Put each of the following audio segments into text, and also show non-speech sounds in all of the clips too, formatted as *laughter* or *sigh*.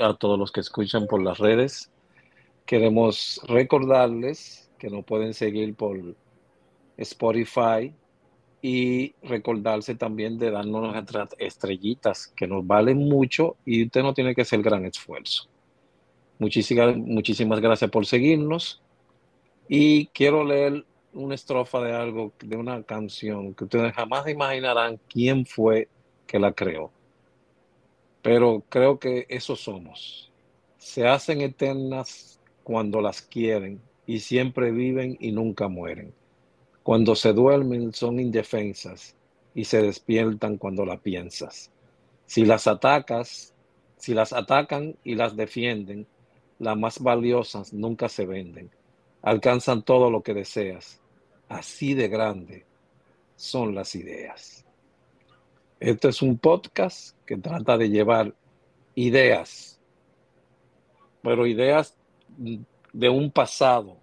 a todos los que escuchan por las redes. Queremos recordarles que nos pueden seguir por Spotify y recordarse también de darnos nuestras estrellitas que nos valen mucho y usted no tiene que hacer gran esfuerzo. Muchísimas, muchísimas gracias por seguirnos y quiero leer una estrofa de algo, de una canción que ustedes jamás imaginarán quién fue que la creó. Pero creo que eso somos. Se hacen eternas cuando las quieren y siempre viven y nunca mueren. Cuando se duermen son indefensas y se despiertan cuando la piensas. Si las atacas, si las atacan y las defienden, las más valiosas nunca se venden. Alcanzan todo lo que deseas. Así de grande son las ideas. Este es un podcast que trata de llevar ideas, pero ideas de un pasado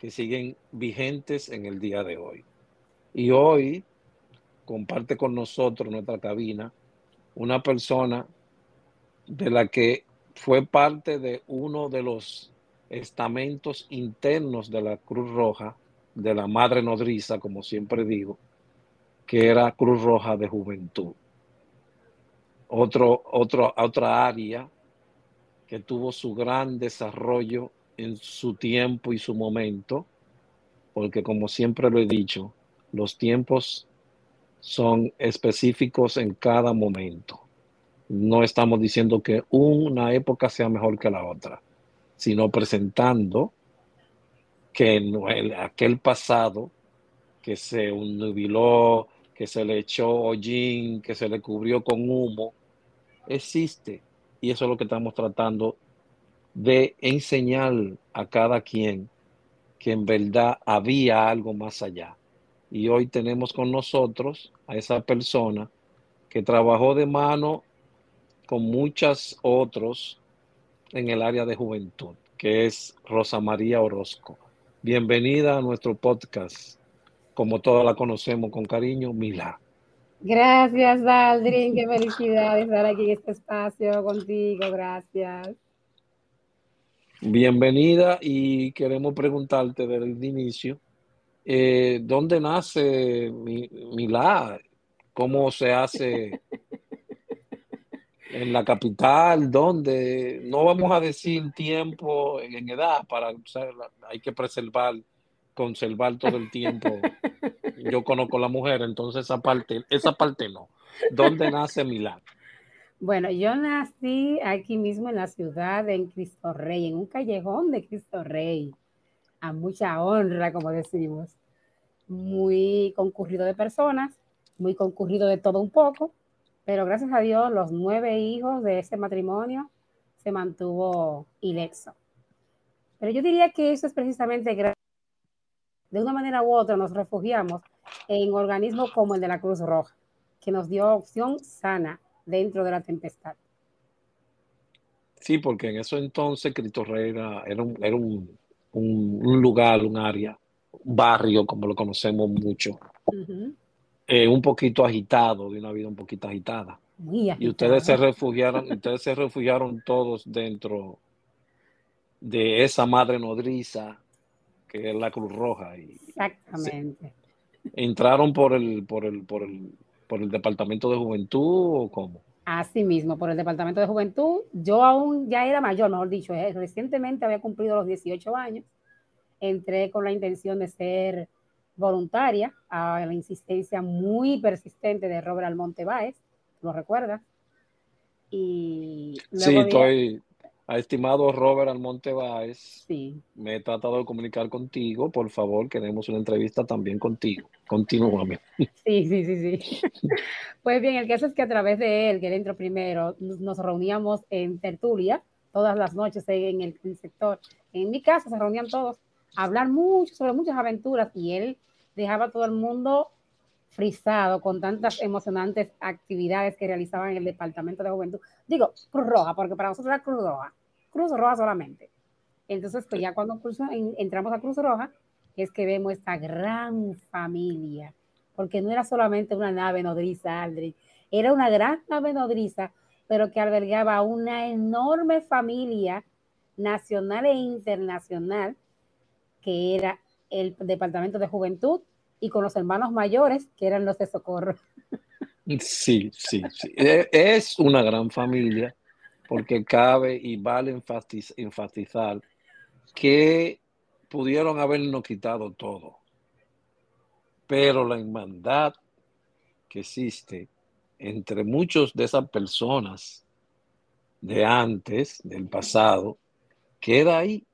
que siguen vigentes en el día de hoy. Y hoy comparte con nosotros nuestra cabina una persona de la que fue parte de uno de los estamentos internos de la Cruz Roja, de la Madre Nodriza, como siempre digo, que era Cruz Roja de Juventud. Otro, otro, otra área que tuvo su gran desarrollo en su tiempo y su momento, porque como siempre lo he dicho, los tiempos son específicos en cada momento. No estamos diciendo que una época sea mejor que la otra, sino presentando que en aquel pasado que se nubiló, que se le echó hollín, que se le cubrió con humo, existe. Y eso es lo que estamos tratando de enseñar a cada quien que en verdad había algo más allá. Y hoy tenemos con nosotros a esa persona que trabajó de mano con muchos otros en el área de juventud, que es Rosa María Orozco. Bienvenida a nuestro podcast, como todas la conocemos con cariño, Mila. Gracias, Daldrin, qué felicidad estar aquí en este espacio contigo, gracias. Bienvenida y queremos preguntarte desde el inicio, eh, ¿dónde nace Milá? ¿Cómo se hace en la capital, donde no vamos a decir tiempo en edad para hay que preservar, conservar todo el tiempo. *laughs* Yo conozco a la mujer, entonces esa parte, esa parte no. ¿Dónde nace Milán? Bueno, yo nací aquí mismo en la ciudad, en Cristo Rey, en un callejón de Cristo Rey, a mucha honra, como decimos, muy concurrido de personas, muy concurrido de todo un poco, pero gracias a Dios los nueve hijos de ese matrimonio se mantuvo ileso. Pero yo diría que eso es precisamente de una manera u otra nos refugiamos en organismos como el de la Cruz Roja, que nos dio opción sana dentro de la tempestad. Sí, porque en eso entonces Cristo Rey era, un, lugar, un área, un barrio, como lo conocemos mucho, eh, un poquito agitado, de una vida un poquito agitada. Y ustedes se refugiaron, ustedes se refugiaron todos dentro de esa madre nodriza que es la Cruz Roja. Y Exactamente. ¿Entraron por el, por el, por el, por el Departamento de Juventud o cómo? Así mismo, por el Departamento de Juventud. Yo aún ya era mayor, mejor dicho, eh, recientemente había cumplido los 18 años. Entré con la intención de ser voluntaria a la insistencia muy persistente de Robert Almonte Báez, ¿lo recuerdas? Y sí, estoy, a estimado Robert Almonte Báez, sí. me he tratado de comunicar contigo, por favor, queremos una entrevista también contigo. Continúame. Sí, sí, sí, sí. *laughs* Pues bien, el caso es que a través de él, que él entró primero, nos reuníamos en tertulia todas las noches en el, en el sector. En mi casa se reunían todos hablar mucho sobre muchas aventuras y él dejaba a todo el mundo frisado con tantas emocionantes actividades que realizaban en el Departamento de Juventud. Digo, Cruz Roja, porque para nosotros era Cruz Roja, Cruz Roja solamente. Entonces, pues ya cuando entramos a Cruz Roja, es que vemos esta gran familia, porque no era solamente una nave nodriza, Aldrich, era una gran nave nodriza pero que albergaba una enorme familia nacional e internacional, que era el Departamento de Juventud, y con los hermanos mayores, que eran los de Socorro. *laughs* Sí, sí, sí. E, es una gran familia, porque cabe y vale enfatizar que pudieron habernos quitado todo. Pero la hermandad que existe entre muchos de esas personas de antes, del pasado, queda ahí.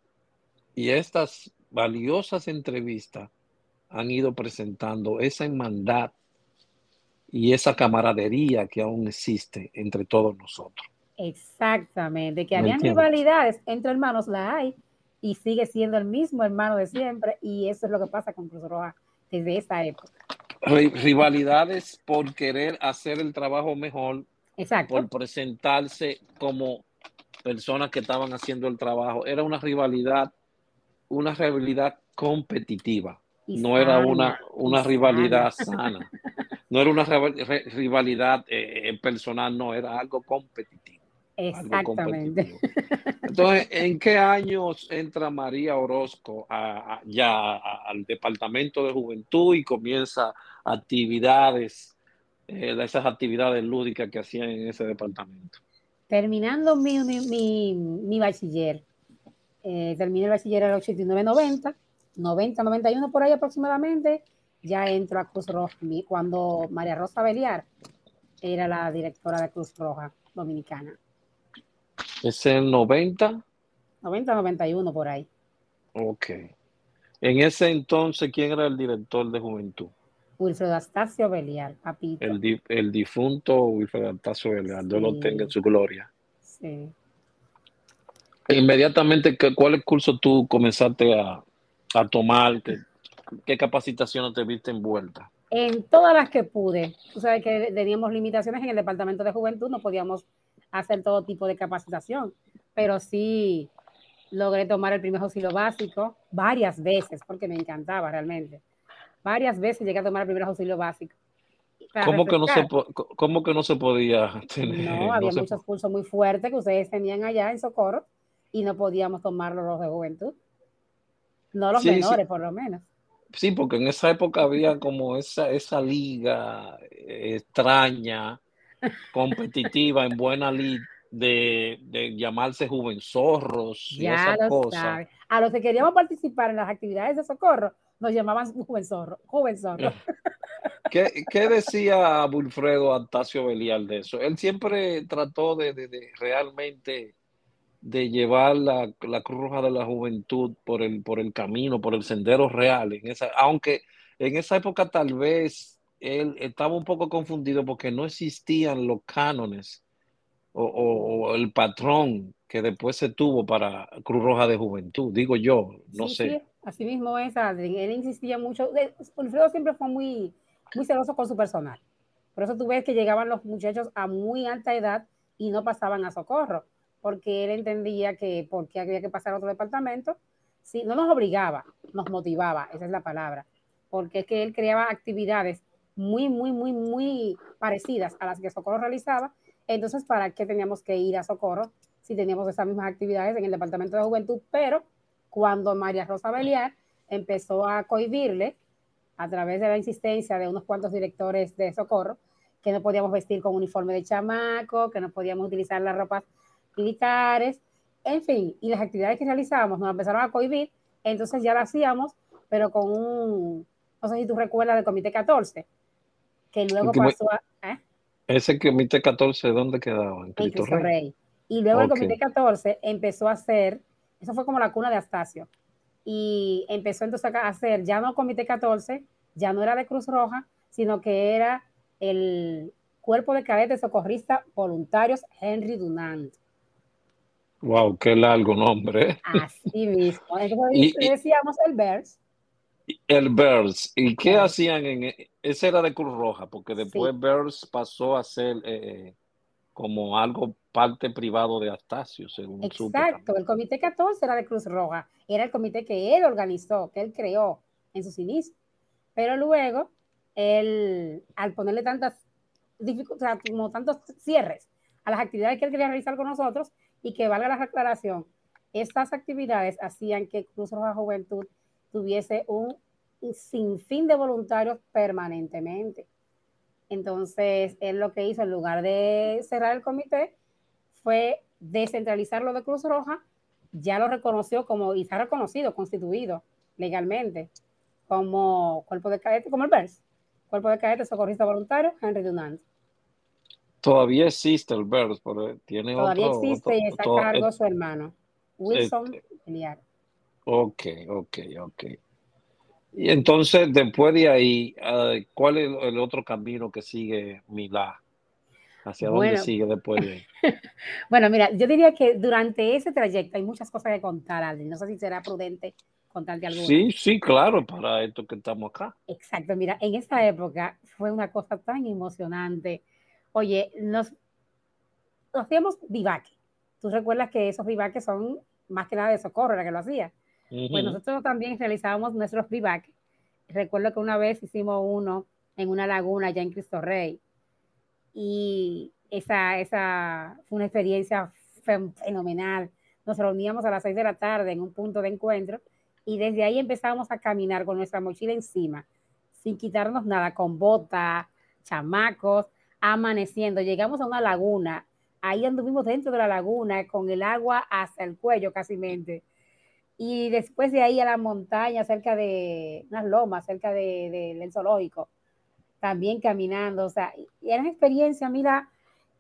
Y estas valiosas entrevistas han ido presentando esa hermandad y esa camaradería que aún existe entre todos nosotros. Exactamente, que habían rivalidades entre hermanos, la hay, y sigue siendo el mismo hermano de siempre, y eso es lo que pasa con Cruz Roja desde esa época. Rivalidades por querer hacer el trabajo mejor, Exacto. por presentarse como personas que estaban haciendo el trabajo. Era una rivalidad, una rivalidad competitiva. no era una, una rivalidad sana. *laughs* No era una rivalidad eh, personal, no, era algo competitivo. Exactamente. Entonces, ¿en qué años entra María Orozco ya al Departamento de Juventud y comienza actividades, eh, esas actividades lúdicas que hacían en ese departamento? Terminando mi, mi, mi, bachiller, eh, terminé el bachiller en el 89-90, 90-91 por ahí aproximadamente, ya entro a Cruz Roja, cuando María Rosa Beliar era la directora de Cruz Roja Dominicana. ¿Es el 90? 90-91 por ahí. Ok. En ese entonces, ¿quién era el director de juventud? Wilfredo Astacio Beliar, papito. El, difunto Wilfredo Astacio Beliar, Dios lo tenga en su gloria. Sí. Inmediatamente, ¿cuál curso tú comenzaste a, tomar? ¿Qué, ¿Qué capacitaciones te viste envuelta? En todas las que pude. Tú sabes que teníamos limitaciones en el departamento de juventud, no podíamos hacer todo tipo de capacitación, pero sí logré tomar el primer auxilio básico varias veces porque me encantaba realmente. Varias veces llegué a tomar el primer auxilio básico. ¿Cómo que, no se, ¿Cómo que no se podía tener? No, había muchos cursos muy fuertes que ustedes tenían allá en Socorro y no podíamos tomarlos los de juventud. No los menores, por lo menos. Sí, porque en esa época había como esa, esa liga extraña competitiva en buena lid de, de, llamarse Juvenzorros y esas cosas. A los que queríamos participar en las actividades de socorro, nos llamaban Juvenzorro, Juvenzorro. ¿Qué, ¿Qué, decía Wilfredo Antasio Belial de eso? Él siempre trató de, de, de realmente de llevar la, la, Cruz Roja de la Juventud por el, por el camino, por el sendero real, en esa, aunque en esa época tal vez él estaba un poco confundido porque no existían los cánones o, el patrón que después se tuvo para Cruz Roja de Juventud, digo yo, no sé. Sí, así mismo es, Adrien. Él insistía mucho. Wilfredo siempre fue muy, muy celoso con su personal. Por eso tú ves que llegaban los muchachos a muy alta edad y no pasaban a socorro, porque él entendía que porque había que pasar a otro departamento, sí, no nos obligaba, nos motivaba, esa es la palabra, porque es que él creaba actividades muy, muy, muy, muy parecidas a las que Socorro realizaba. Entonces, ¿para qué teníamos que ir a Socorro si teníamos esas mismas actividades en el Departamento de Juventud? Pero cuando María Rosa Beliar empezó a cohibirle, a través de la insistencia de unos cuantos directores de Socorro, que no podíamos vestir con uniforme de chamaco, que no podíamos utilizar las ropas militares, en fin, y las actividades que realizábamos nos empezaron a cohibir, entonces ya lo hacíamos, pero con un, no sé si tú recuerdas del Comité 14, que luego pasó a... ¿eh? Ese comité 14, ¿dónde quedaba? En Cristo, Rey. Y luego el comité 14 empezó a hacer, eso fue como la cuna de Astacio, y empezó entonces a hacer, ya no comité 14, ya no era de Cruz Roja, sino que era el cuerpo de cadetes socorristas voluntarios Henry Dunant. Wow, qué largo nombre. ¿eh? Así mismo. Entonces decíamos el BERS, el BERS. ¿Y qué hacían en e, ese era de Cruz Roja? Porque después BERS pasó a ser eh, como algo parte privado de Astacio, según Exacto, el comité 14 era de Cruz Roja, era el comité que él organizó, que él creó en sus inicios. Pero luego, él, al ponerle tantas dificultades, como tantos cierres a las actividades que él quería realizar con nosotros y que valga la aclaración, estas actividades hacían que Cruz Roja Juventud tuviese un sinfín de voluntarios permanentemente. Entonces, él lo que hizo, en lugar de cerrar el comité, fue descentralizar lo de Cruz Roja, ya lo reconoció como, y está reconocido, constituido legalmente, como cuerpo de cadete, como el BERS, cuerpo de cadete socorrista voluntario, Henry Dunant. Todavía existe el BERS, pero tiene Todavía existe y está a cargo su hermano, Wilson eh, Ok, ok, ok. Y entonces, después de ahí, ah, ¿cuál es el otro camino que sigue Milá? ¿Hacia dónde sigue después de *laughs* Bueno, mira, yo diría que durante ese trayecto hay muchas cosas que contar, Alvin. No sé si será prudente contarte algo. Sí, sí, claro, para esto que estamos acá. Exacto, mira, en esa época fue una cosa tan emocionante. Oye, nos, hacíamos vivaque. Tú recuerdas que esos vivaques son más que nada de socorro, la que lo hacía. Pues nosotros también realizábamos nuestros vivaques. Recuerdo que una vez hicimos uno en una laguna allá en Cristo Rey. Y esa, esa fue una experiencia fenomenal. Nos reuníamos a las seis de la tarde en un punto de encuentro y desde ahí empezamos a caminar con nuestra mochila encima, sin quitarnos nada, con botas, chamacos, amaneciendo. Llegamos a una laguna, ahí anduvimos dentro de la laguna con el agua hasta el cuello casi mente y después de ahí a la montaña, cerca de unas lomas, cerca del de, zoológico, también caminando, o sea, y era una experiencia, mira,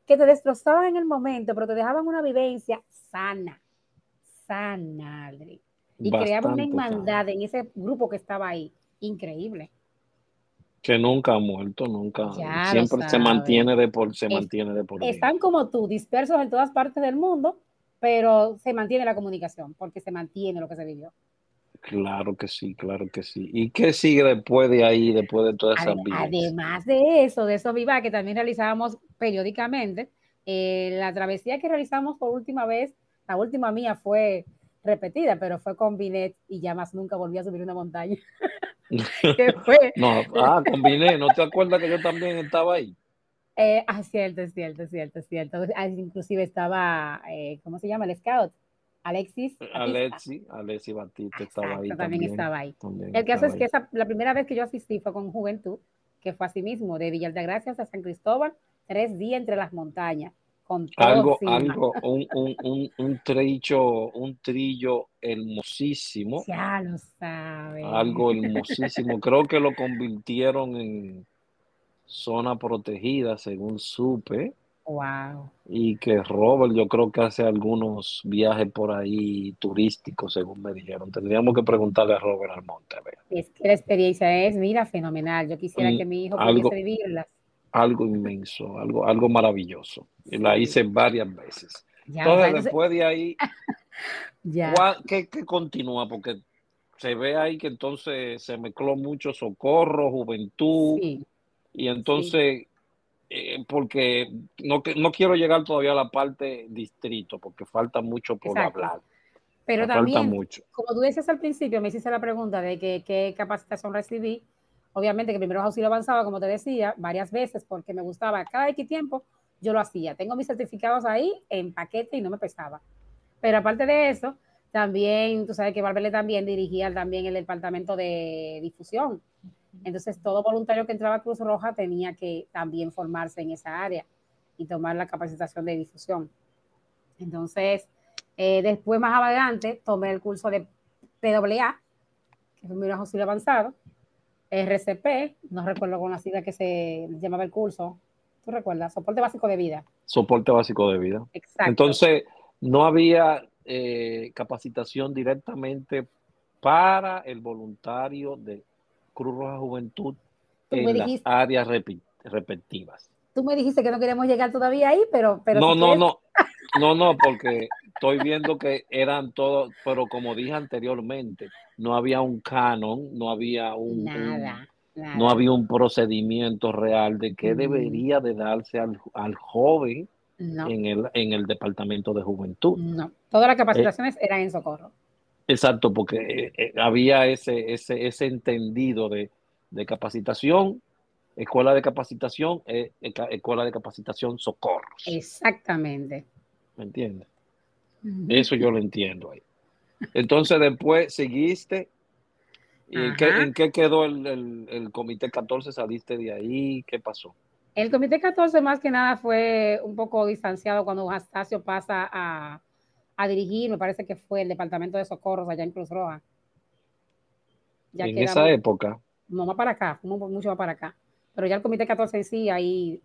que te destrozaban en el momento, pero te dejaban una vivencia sana, sana, Aldri. Y creaba una hermandad en ese grupo que estaba ahí, increíble. Que nunca ha muerto, nunca. Siempre se mantiene de por, se mantiene de por. Están como tú, dispersos en todas partes del mundo, pero se mantiene la comunicación, porque se mantiene lo que se vivió. Claro que sí, claro que sí. ¿Y qué sigue después de ahí, después de todas esas vidas? Además de eso, de esos viva que también realizábamos periódicamente, eh, la travesía que realizamos por última vez, la última mía fue repetida, pero fue con Binet y ya más nunca volví a subir una montaña. *laughs* ¿Qué fue? *laughs* No, ah, con Binet, ¿no te acuerdas que yo también estaba ahí? Eh, ah, cierto, cierto, cierto, cierto. Ah, inclusive estaba, eh, ¿cómo se llama? El scout. Alexis. Alexis, Alexis Batista estaba ahí. También, estaba ahí. el caso es que esa, la primera vez que yo asistí fue con Juventud, que fue así mismo, de Villa Gracias a San Cristóbal, tres días entre las montañas. Con algo, algo, un, un, un, un, trillo, un trillo hermosísimo. Ya lo sabes. Algo *laughs* hermosísimo. Creo que lo convirtieron en, zona protegida, según supe. Wow. Y que Robert, yo creo que hace algunos viajes por ahí turísticos, según me dijeron. Tendríamos que preguntarle a Robert Almonte. Es que la experiencia es, mira, fenomenal. Yo quisiera que mi hijo pudiese vivirla. Algo inmenso, algo, algo maravilloso. Y la hice varias veces. entonces, después de ahí, *laughs* ya. ¿qué, ¿qué continúa? Porque se ve ahí que entonces se mezcló mucho socorro, juventud. Sí y entonces, eh, porque no, no quiero llegar todavía a la parte distrito, porque falta mucho por hablar. Pero también, mucho. como tú decías al principio, me hiciste la pregunta de que, qué capacitación recibí. Obviamente que primero auxilio avanzaba, como te decía, varias veces, porque me gustaba cada X tiempo, yo lo hacía. Tengo mis certificados ahí en paquete y no me pesaba. Pero aparte de eso, también, tú sabes que Barbele también dirigía también el departamento de difusión. Entonces, todo voluntario que entraba a Cruz Roja tenía que también formarse en esa área y tomar la capacitación de difusión. Entonces, eh, después más adelante, tomé el curso de PWA, que es un auxilio avanzado, RCP, no recuerdo con la sigla que se llamaba el curso, ¿tú recuerdas? Soporte básico de vida. Soporte básico de vida. Exacto. Entonces, no había eh, capacitación directamente para el voluntario de Cruz Roja Juventud en las áreas repetitivas. Tú me dijiste que no queremos llegar todavía ahí, pero... pero no, no, no, no, no, porque estoy viendo que eran todos, pero como dije anteriormente, no había un canon, no había un... Nada. No había un procedimiento real de qué mm. debería de darse al, al joven en, el, en el departamento de juventud. No, todas las capacitaciones eran en socorro. Exacto, porque eh, eh, había ese, ese, ese entendido de, capacitación escuela de capacitación, eh, escuela de capacitación socorros. Exactamente. ¿Me entiendes? Eso yo lo entiendo ahí. Entonces después seguiste. ¿Y en qué, quedó el, comité 14? ¿Saliste de ahí? ¿Qué pasó? El comité 14 más que nada fue un poco distanciado cuando Astacio pasa a, a dirigir, me parece que fue el departamento de socorros allá en Cruz Roja. en esa época. No más para acá, mucho más para acá. Pero ya el comité 14 en sí ahí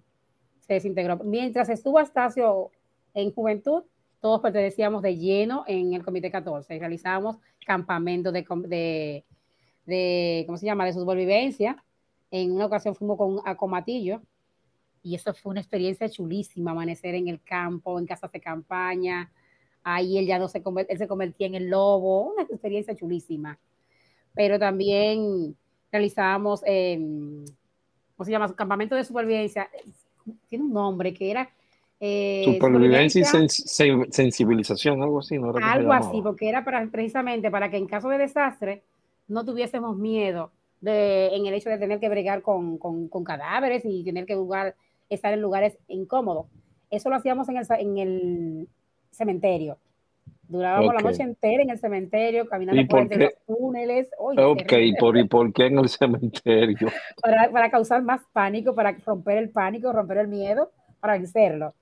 se desintegró. Mientras estuvo Astacio en juventud, todos pertenecíamos de lleno en el Comité 14 realizábamos campamentos de, de, ¿cómo se llama?, de supervivencia. En una ocasión fuimos con a Comatillo y eso fue una experiencia chulísima, amanecer en el campo, en casas de campaña. Ahí él ya no se, él se convertía en el lobo, una experiencia chulísima. Pero también realizábamos, ¿cómo se llama?, campamento de supervivencia. Tiene un nombre que era eh, Supervivencia y sensibilización, algo así, ¿no? algo así, porque era para, precisamente para que en caso de desastre no tuviésemos miedo de, en el hecho de tener que bregar con, con, cadáveres y tener que estar en lugares incómodos. Eso lo hacíamos en el, en el cementerio. Durábamos la noche entera en el cementerio, caminando por, entre los túneles. ok, ¿y por, por qué en el *laughs* cementerio? para, para causar más pánico, para romper el pánico, romper el miedo, para vencerlo.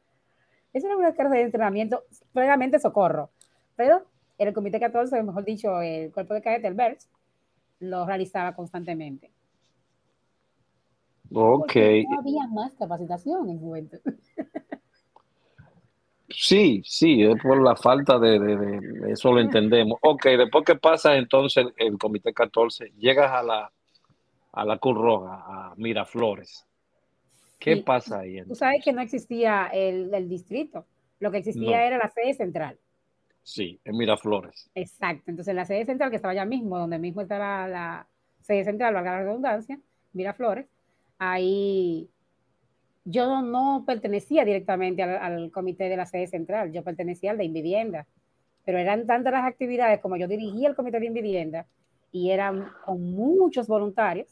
Es una clase de entrenamiento, plenamente socorro. Pero el Comité 14, mejor dicho, el cuerpo de cadete, el BERS, lo realizaba constantemente. Ok. no había más capacitación en juventud. *laughs* Sí, sí, es por la falta de, eso lo entendemos. Ok, después que pasa entonces el, Comité 14, llegas a la, a la Cruz Roja, a Miraflores. ¿Qué pasa ahí? Tú sabes que no existía el, distrito, lo que existía era la sede central. Sí, en Miraflores. Exacto, entonces la sede central que estaba allá mismo, donde mismo está la, sede central, valga la redundancia, Miraflores, ahí yo no pertenecía directamente al, comité de la sede central, yo pertenecía al de Invivienda, pero eran tantas las actividades como yo dirigía el comité de Invivienda y eran con muchos voluntarios,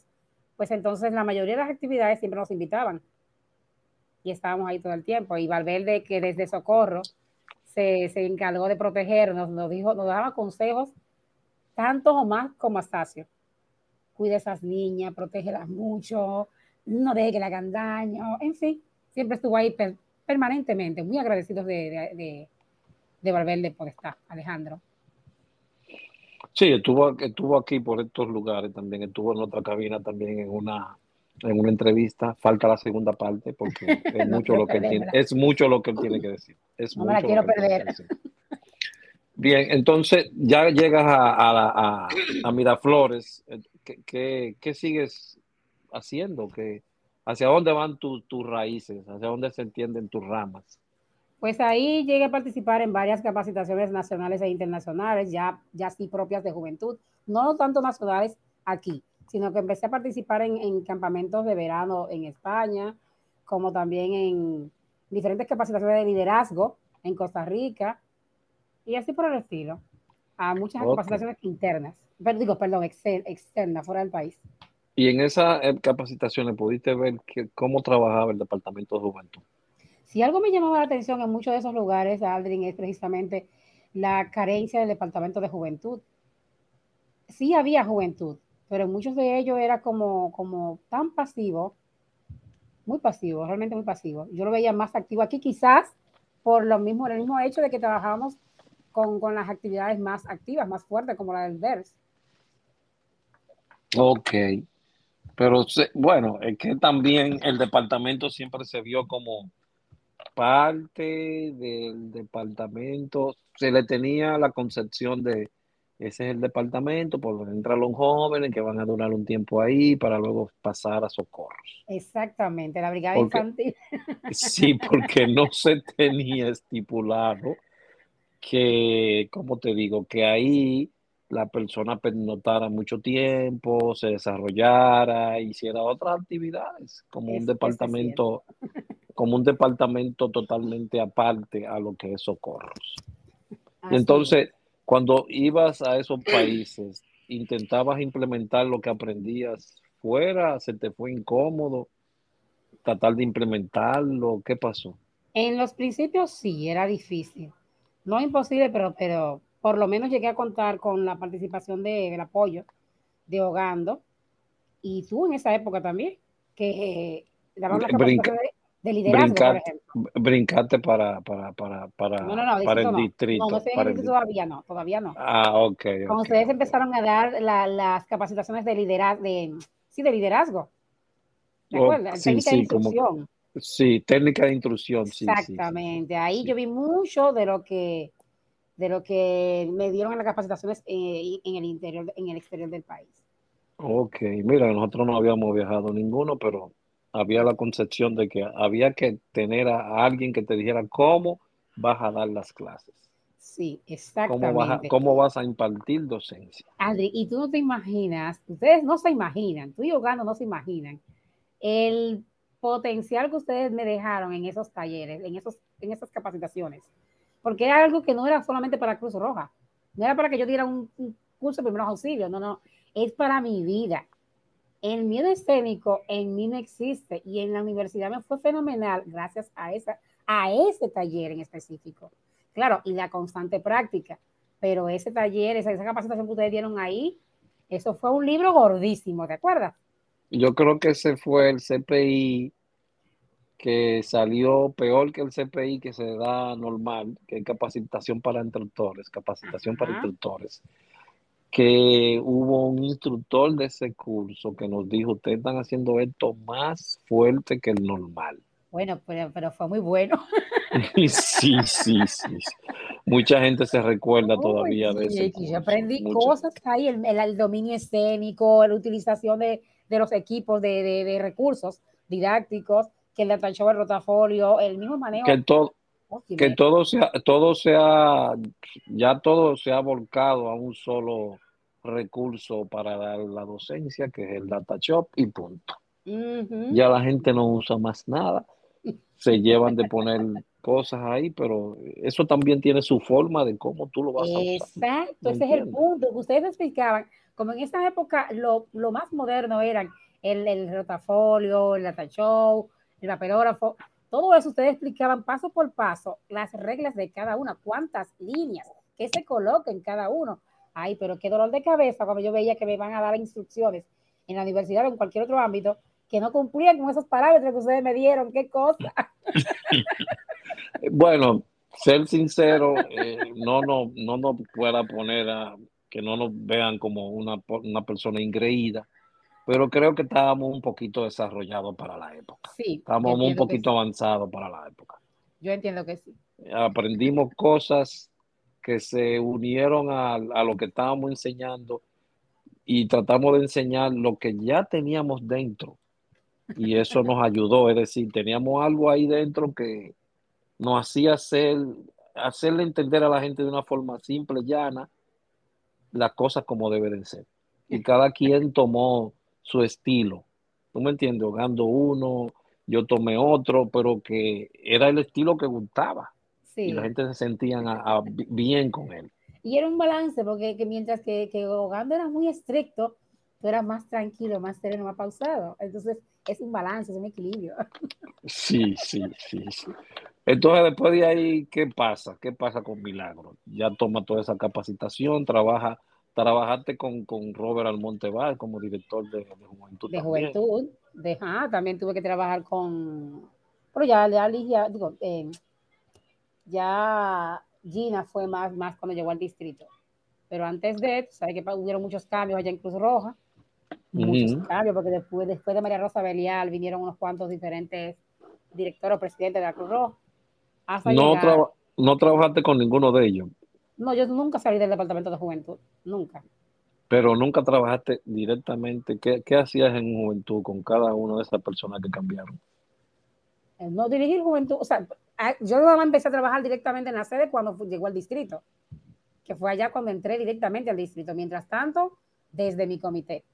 pues entonces la mayoría de las actividades siempre nos invitaban y estábamos ahí todo el tiempo. Y Valverde, que desde Socorro se, se encargó de protegernos, nos, dijo, nos daba consejos tantos o más como Astacio. Cuida a esas niñas, protégelas mucho, no deje que le hagan daño, en fin, siempre estuvo ahí permanentemente, muy agradecidos de, de, de, Valverde por estar, Alejandro. Sí, estuvo, estuvo aquí por estos lugares también, estuvo en otra cabina también en una en una entrevista, falta la segunda parte porque *laughs* es mucho lo que él tiene, es mucho lo que él tiene que decir. Es no me la quiero perder. Bien, entonces ya llegas a, a, Miraflores, eh, ¿Qué, ¿Qué, sigues haciendo? ¿Qué, ¿Hacia dónde van tus raíces? ¿Hacia dónde se entienden tus ramas? Pues ahí llegué a participar en varias capacitaciones nacionales e internacionales, ya, ya sí propias de juventud, no tanto nacionales aquí, sino que empecé a participar en, campamentos de verano en España, como también en diferentes capacitaciones de liderazgo en Costa Rica, y así por el estilo, a muchas capacitaciones internas, pero digo, perdón, externas, fuera del país. Y en esas eh, capacitaciones pudiste ver que, cómo trabajaba el Departamento de Juventud. Si algo me llamaba la atención en muchos de esos lugares, Aldrin, es precisamente la carencia del Departamento de Juventud. Sí había juventud, pero muchos de ellos era como, como tan pasivo, muy pasivo, realmente muy pasivo. Yo lo veía más activo aquí, quizás por lo mismo, el mismo hecho de que trabajábamos con, con las actividades más activas, más fuertes, como la del VERS. Ok, pero bueno, es que también el departamento siempre se vio como parte del departamento, se le tenía la concepción de ese es el departamento por donde entran los jóvenes que van a durar un tiempo ahí para luego pasar a socorros. Exactamente, la brigada infantil. *laughs* Sí, porque no se tenía estipulado que, como te digo, que ahí la persona notara mucho tiempo, se desarrollara, hiciera otras actividades, como un departamento, como un departamento totalmente aparte a lo que es socorros. entonces, cuando ibas a esos *clears throat* países, intentabas implementar lo que aprendías fuera, se te fue incómodo. tratar de implementarlo? ¿Qué pasó? En los principios sí, era difícil. No imposible, pero, pero por lo menos llegué a contar con la participación de, del apoyo de Hogando. Y tú en esa época también, que daban la Brinca, de, de liderazgo, brincar- por ejemplo. brincate para, para, para, para, No, no, no, para el distrito no. No, estoy en el distrito todavía no, todavía no. Ah, ok. Cuando ustedes empezaron a dar la- las capacitaciones de liderazgo, de, sí, de liderazgo. ¿Te Oh, acuerdas? sí, Técnica de como- instrucción. Sí, técnica de intrusión, sí, Exactamente. Ahí yo vi mucho de lo que de lo que me dieron en las capacitaciones eh, en el interior, en el exterior del país. Ok, mira, nosotros no habíamos viajado ninguno, pero había la concepción de que había que tener a alguien que te dijera cómo vas a dar las clases, Sí, cómo exactamente. vas a, cómo vas a impartir docencia. Adri, y tú no te imaginas, ustedes no se imaginan, tú y Ogando no se imaginan el potencial que ustedes me dejaron en esos talleres, en, esos, en esas capacitaciones, porque era algo que no era solamente para Cruz Roja, no era para que yo diera un, un curso de primeros auxilios, no, no, es para mi vida. El miedo escénico en mí no existe y en la universidad me fue fenomenal gracias a, esa, a ese taller en específico. Claro, y la constante práctica, pero ese taller, esa, esa capacitación que ustedes dieron ahí, eso fue un libro gordísimo, ¿te acuerdas? Yo creo que ese fue el CPI que salió peor que el CPI que se da normal, que es capacitación para instructores, capacitación para instructores, que hubo un instructor de ese curso que nos dijo, ustedes están haciendo esto más fuerte que el normal. Bueno, pero, pero fue muy bueno. *laughs* Sí, sí, sí, sí. Mucha gente se recuerda todavía de sí, curso. Yo aprendí Mucha- cosas ahí, el, el- el dominio escénico, la utilización de, de los equipos de, de- de recursos didácticos, que el data show, el rotafolio, el mismo manejo. Que todo, Óyeme, que todo sea, todo sea, ya todo se ha volcado a un solo recurso para dar la docencia, que es el data shop y punto. Ya la gente no usa más nada, se *laughs* llevan de poner cosas ahí, pero eso también tiene su forma de cómo tú lo vas a usar. Exacto, ¿Me ese es el punto que ustedes explicaban. Como en esa época lo, lo más moderno eran el, el rotafolio, el data show, el papelógrafo, todo eso ustedes explicaban paso por paso las reglas de cada una, cuántas líneas, qué se coloca en cada uno. Ay, pero qué dolor de cabeza cuando yo veía que me van a dar instrucciones en la universidad o en cualquier otro ámbito que no cumplían con esos parámetros que ustedes me dieron, qué cosa. *laughs* Bueno, ser sincero, eh, no nos no nos pueda poner a que no nos vean como una, una persona ingreída, pero creo que estábamos un poquito desarrollados para la época. Sí, Estábamos un poquito sí. avanzados para la época. Yo entiendo que sí. Aprendimos cosas que se unieron a, a lo que estábamos enseñando y tratamos de enseñar lo que ya teníamos dentro. Y eso nos *laughs* ayudó, es decir, teníamos algo ahí dentro que nos hacía hacer, hacerle entender a la gente de una forma simple, llana, las cosas como deben ser. Y cada quien tomó su estilo. ¿Tú me entiendes? Hogando uno, yo tomé otro, pero que era el estilo que gustaba. Sí. Y la gente se sentía a- a- bien con él. Y era un balance, porque que mientras que, que Ogando era muy estricto, tú eras más tranquilo, más sereno, más pausado. Entonces, es un balance, es un equilibrio. Sí, sí, sí, sí. Entonces, después de ahí, ¿qué pasa? ¿Qué pasa con Milagro? Ya toma toda esa capacitación, trabaja, trabajaste con, con Robert Almonte Val como director de, de Juventud. De también. juventud, de, ah, también tuve que trabajar con, pero ya, ya, ya digo, eh, ya Gina fue más, más cuando llegó al distrito. Pero antes de, sabes que hubieron muchos cambios allá en Cruz Roja, muchos cambios, porque después, después de María Rosa Belial vinieron unos cuantos diferentes directores o presidentes de la Cruz Roja. Hasta No, llegar- traba- no trabajaste con ninguno de ellos, No, yo nunca salí del departamento de juventud, nunca. pero nunca trabajaste directamente. ¿Qué, qué hacías en Juventud con cada una de esas personas que cambiaron? Eh, No dirigir juventud, o sea, yo nada más empecé a trabajar directamente en la sede cuando llegó al distrito, que fue allá cuando entré directamente al distrito. Mientras tanto, desde mi comité.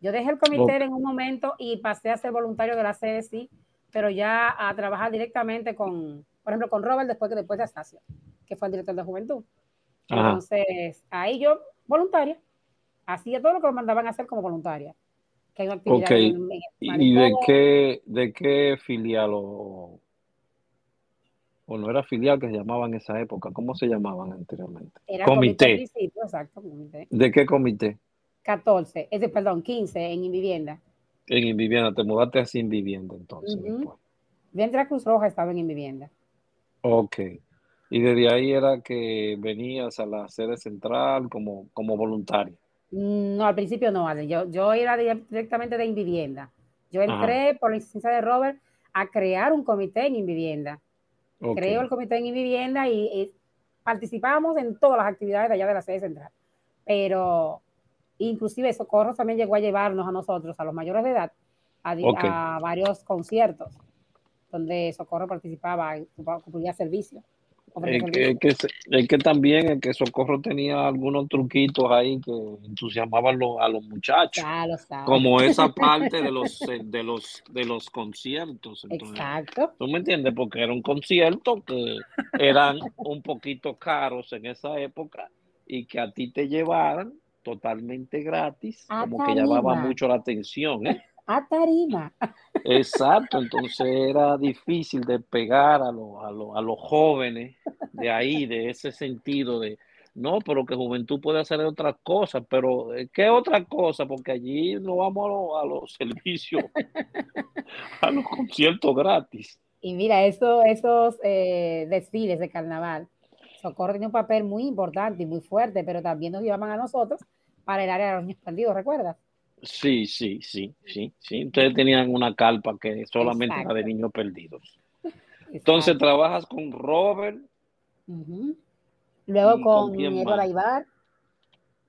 Yo dejé el comité Ok. en un momento y pasé a ser voluntario de la sede, sí, pero ya a trabajar directamente con, por ejemplo, con Robert después que después de Astacio, que fue el director de juventud. Ajá. Entonces, ahí yo, voluntaria, hacía todo lo que me mandaban a hacer como voluntaria. que hay una actividad Ok. en, en ¿Y de qué, de qué filial o, o no era filial que se llamaban en esa época? ¿Cómo se llamaban anteriormente? Era comité Comité. distrito, exacto, comité. ¿De qué comité? 14, es de, perdón, 15 en Invivienda. En Invivienda, te mudaste así en vivienda entonces. Dentro de Cruz Roja estaba en Invivienda. Ok. Y desde ahí era que venías a la sede central como, como voluntaria. Mm, No, al principio no, Ale. Yo, yo era dire- directamente de Invivienda. Yo entré por la licencia de Robert a crear un comité en Invivienda. Ok. Creo el comité en Invivienda y, y participábamos en todas las actividades de allá de la sede central. Pero inclusive Socorro también llegó a llevarnos a nosotros, a los mayores de edad, a varios conciertos donde Socorro participaba y cumplía servicio. Es que, que, es que también es que Socorro tenía algunos truquitos ahí que entusiasmaban lo- a los muchachos. Como esa *laughs* parte de los, eh, de los, de los conciertos. Entonces, Exacto. ¿Tú me entiendes? Porque era un concierto que eran un poquito caros en esa época y que a ti te llevaran totalmente gratis, A como que llamaba mucho la atención. ¿eh? A tarima. Exacto, entonces era difícil de pegar a, los a, los a los jóvenes de ahí, de ese sentido de, no, pero que juventud puede hacer otras cosas, pero eh, ¿qué otra cosa? Porque allí no vamos a, lo- a los *laughs* servicios, a los conciertos gratis. Y mira, eso, esos eh, desfiles de carnaval, Socorro tenía un papel muy importante y muy fuerte, pero también nos llevaban a nosotros para el área de los niños perdidos, ¿recuerdas? Sí, sí, sí, sí, sí. Ustedes tenían una carpa que solamente era de niños perdidos. Entonces Exacto. trabajas con Robert. Luego ¿Y con con quién Eduardo más? Aibar,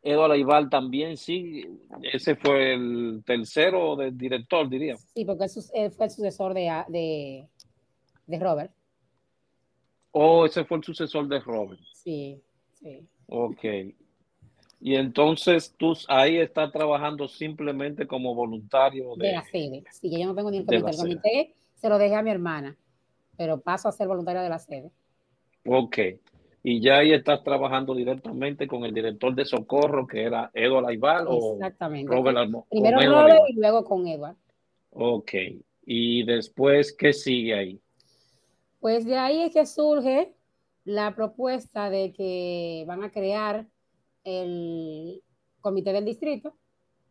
Eduardo Aibar también, sí. Ese fue el tercero del director, diría. sí, porque él fue el sucesor de, de, de Robert. Oh, ese fue el sucesor de Robert. Sí, sí. Ok. Y entonces tú ahí estás trabajando simplemente como voluntario De de... la sede. Sí, que yo no tengo ni el comité. El comité se lo dejé a mi hermana, pero paso a ser voluntaria de la sede. Ok. Y ya ahí estás trabajando directamente con el director de Socorro, que era Eduardo Aibar o. Robert Almo- Primero Eduardo Robert y luego con Edward. Ok. Y después, ¿qué sigue ahí? Pues de ahí es que surge la propuesta de que van a crear el comité del distrito,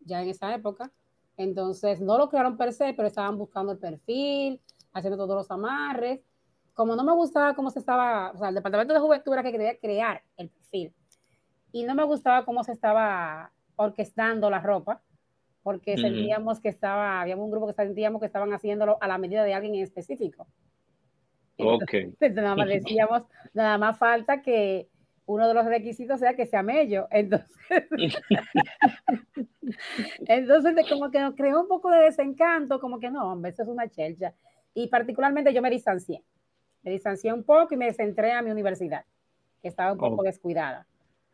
ya en esa época. Entonces, no lo crearon per se, pero estaban buscando el perfil, haciendo todos los amarres. Como no me gustaba cómo se estaba, o sea, el departamento de juventud era que quería crear el perfil. Y no me gustaba cómo se estaba orquestando la ropa, porque sentíamos que estaba, había un grupo que sentíamos que estaban haciéndolo a la medida de alguien en específico. Ok. Entonces, nada más *laughs* decíamos, nada más falta que uno de los requisitos sea que sea mello. *laughs* Entonces, *laughs* entonces de como que nos creó un poco de desencanto, como que no, hombre, eso es una chelcha. Y particularmente yo me distancié. Me distancié un poco y me centré a mi universidad, que estaba un poco descuidada.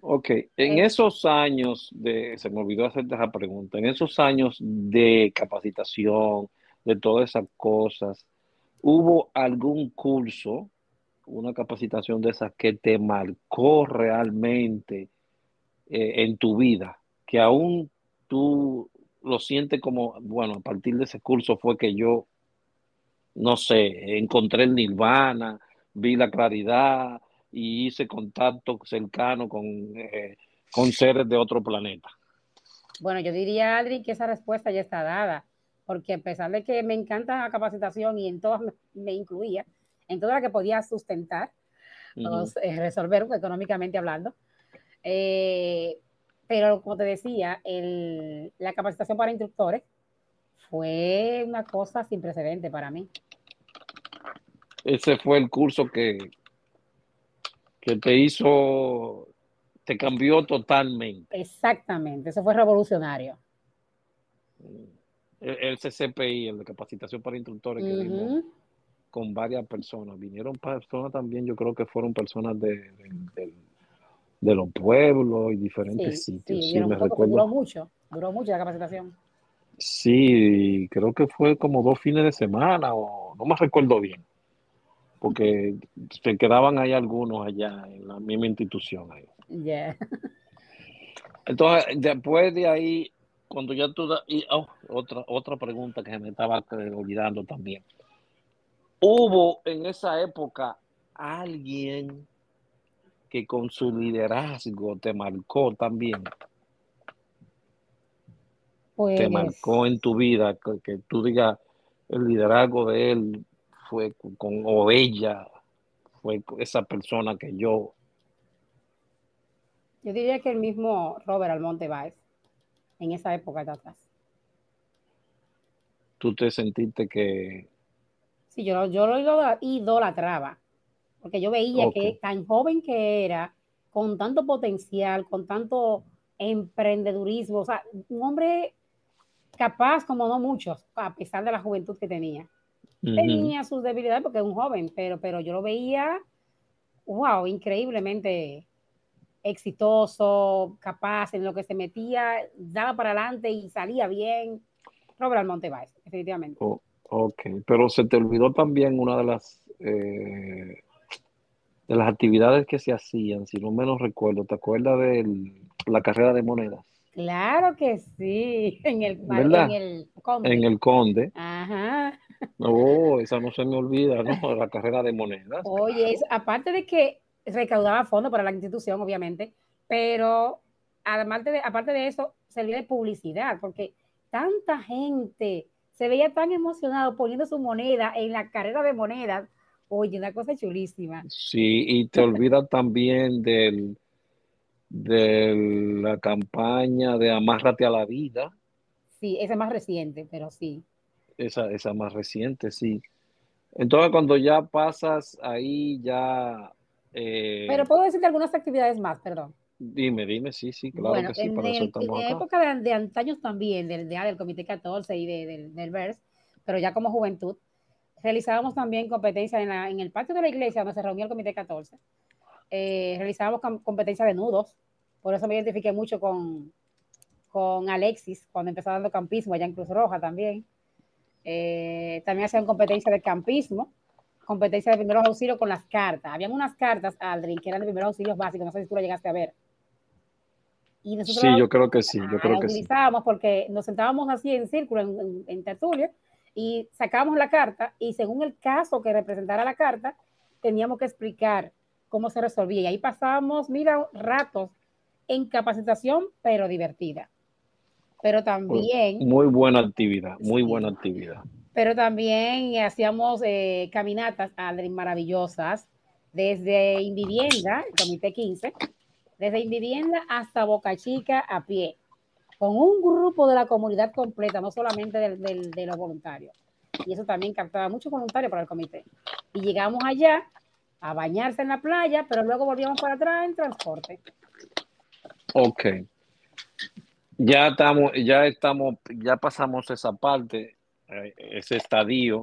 Ok, en Eh. esos años de, se me olvidó hacerte esa pregunta, en esos años de capacitación, de todas esas cosas, ¿hubo algún curso, una capacitación de esas que te marcó realmente eh, en tu vida, que aún tú lo sientes como, bueno, a partir de ese curso fue que yo, no sé, encontré el nirvana, vi la claridad y hice contacto cercano con, eh, con seres de otro planeta. Bueno, yo diría, Adri, que esa respuesta ya está dada, porque a pesar de que me encanta la capacitación y en todas me, me incluía, en todas las que podía sustentar, eh, resolver económicamente hablando, eh, pero como te decía, el- la capacitación para instructores fue una cosa sin precedente para mí. Ese fue el curso que, que te hizo, te cambió totalmente. Exactamente, eso fue revolucionario. El, el CCPI, el de capacitación para instructores, que dimos. Con varias personas. Vinieron personas también, yo creo que fueron personas de, de, de- de los pueblos y diferentes sí, sitios. Sí, me poco, duró recuerdo. mucho, duró mucho la capacitación. Sí, creo que fue como dos fines de semana o no me recuerdo bien, porque se quedaban ahí algunos allá en la misma institución. ahí. Yeah. Entonces, después de ahí, cuando ya tú y oh, otra otra pregunta que me estaba olvidando también. Hubo en esa época alguien que con su liderazgo te marcó también. Te Pues, marcó en tu vida, que, que tú digas el liderazgo de él fue con, o ella fue esa persona que yo yo diría que el mismo Robert Almonte Báez, en esa época de atrás. tú te sentiste que Sí, yo, yo lo idola- idolatraba, porque yo veía que tan joven que era, con tanto potencial, con tanto emprendedurismo, o sea, un hombre capaz como no muchos, a pesar de la juventud que tenía. Tenía sus debilidades porque es un joven, pero, pero yo lo veía, wow, increíblemente exitoso, capaz en lo que se metía, daba para adelante y salía bien. Robert Almonte definitivamente. o- ok, pero se te olvidó también una de las eh, de las actividades que se hacían, si no menos recuerdo, ¿te acuerdas de la carrera de monedas? Claro que sí, *laughs* en el, ¿Verdad? en el Conde. En el Conde. Ajá. Oh, esa no se me olvida, ¿no? *laughs* La carrera de monedas. Oye, aparte de que recaudaba fondos para la institución, obviamente, pero además de, aparte de eso, servía de publicidad, porque tanta gente se veía tan emocionado poniendo su moneda en la carrera de monedas. Oye, una cosa chulísima. Sí, y te *laughs* olvidas también del, de la campaña de Amárrate a la vida, Sí, esa es más reciente, pero sí. esa, esa más reciente, sí. Entonces, cuando ya pasas ahí, ya... eh, Pero puedo decirte algunas actividades más, perdón. Dime, dime, sí, sí, claro Bueno, que sí, en, para eso estamos en acá. época de, de antaños también, del, de- del Comité 14 y de- del, del VERS, pero ya como juventud, realizábamos también competencias en, la- en el patio de la iglesia donde se reunía el Comité 14. Eh, realizábamos com- competencias de nudos, por eso me identifiqué mucho con, con Alexis cuando empezó dando campismo allá en Cruz Roja también. Eh, también hacían competencias de campismo, competencias de primeros auxilios con las cartas. Habían unas cartas, Aldrin, que eran de primeros auxilios básicos, no sé si tú lo llegaste a ver. Y nosotros Sí, yo creo que sí, yo creo que sí. utilizábamos porque nos sentábamos así en círculo, en, en, en tertulia, y sacábamos la carta y según el caso que representara la carta, teníamos que explicar cómo se resolvía. Y ahí pasábamos, mira, ratos en capacitación, pero divertida. Pero también, Muy buena actividad, muy Sí. buena actividad. pero también hacíamos eh, caminatas, maravillosas, desde Invivienda, Comité 15, desde Invivienda hasta Boca Chica a pie, con un grupo de la comunidad completa, no solamente de los voluntarios. Y eso también captaba muchos voluntarios para el comité. Y llegamos allá a bañarse en la playa, pero luego volvíamos para atrás en transporte. Ok. Ya estamos, ya estamos, ya pasamos esa parte, eh, ese estadio,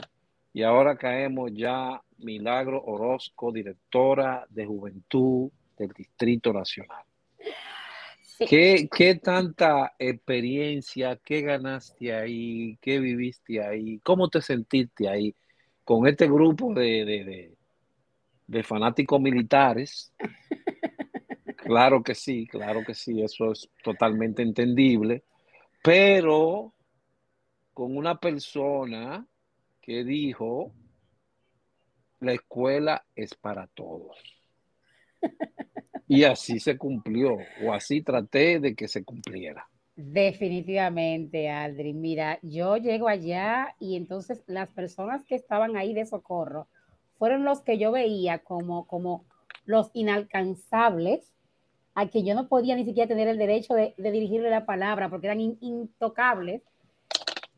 y ahora caemos ya Milagro Orozco, directora de Juventud del Distrito Nacional. Sí. ¿Qué, qué tanta experiencia, qué ganaste ahí, qué viviste ahí, cómo te sentiste ahí con este grupo de, de, de, de fanáticos militares? *laughs* Claro que sí, claro que sí, eso es totalmente entendible, pero con una persona que dijo, la escuela es para todos. *laughs* Y así se cumplió, o así traté de que se cumpliera. Definitivamente, Aldrin. Mira, yo llego allá y entonces las personas que estaban ahí de socorro fueron los que yo veía como, como los inalcanzables, a que yo no podía ni siquiera tener el derecho de, de dirigirle la palabra porque eran in- intocables.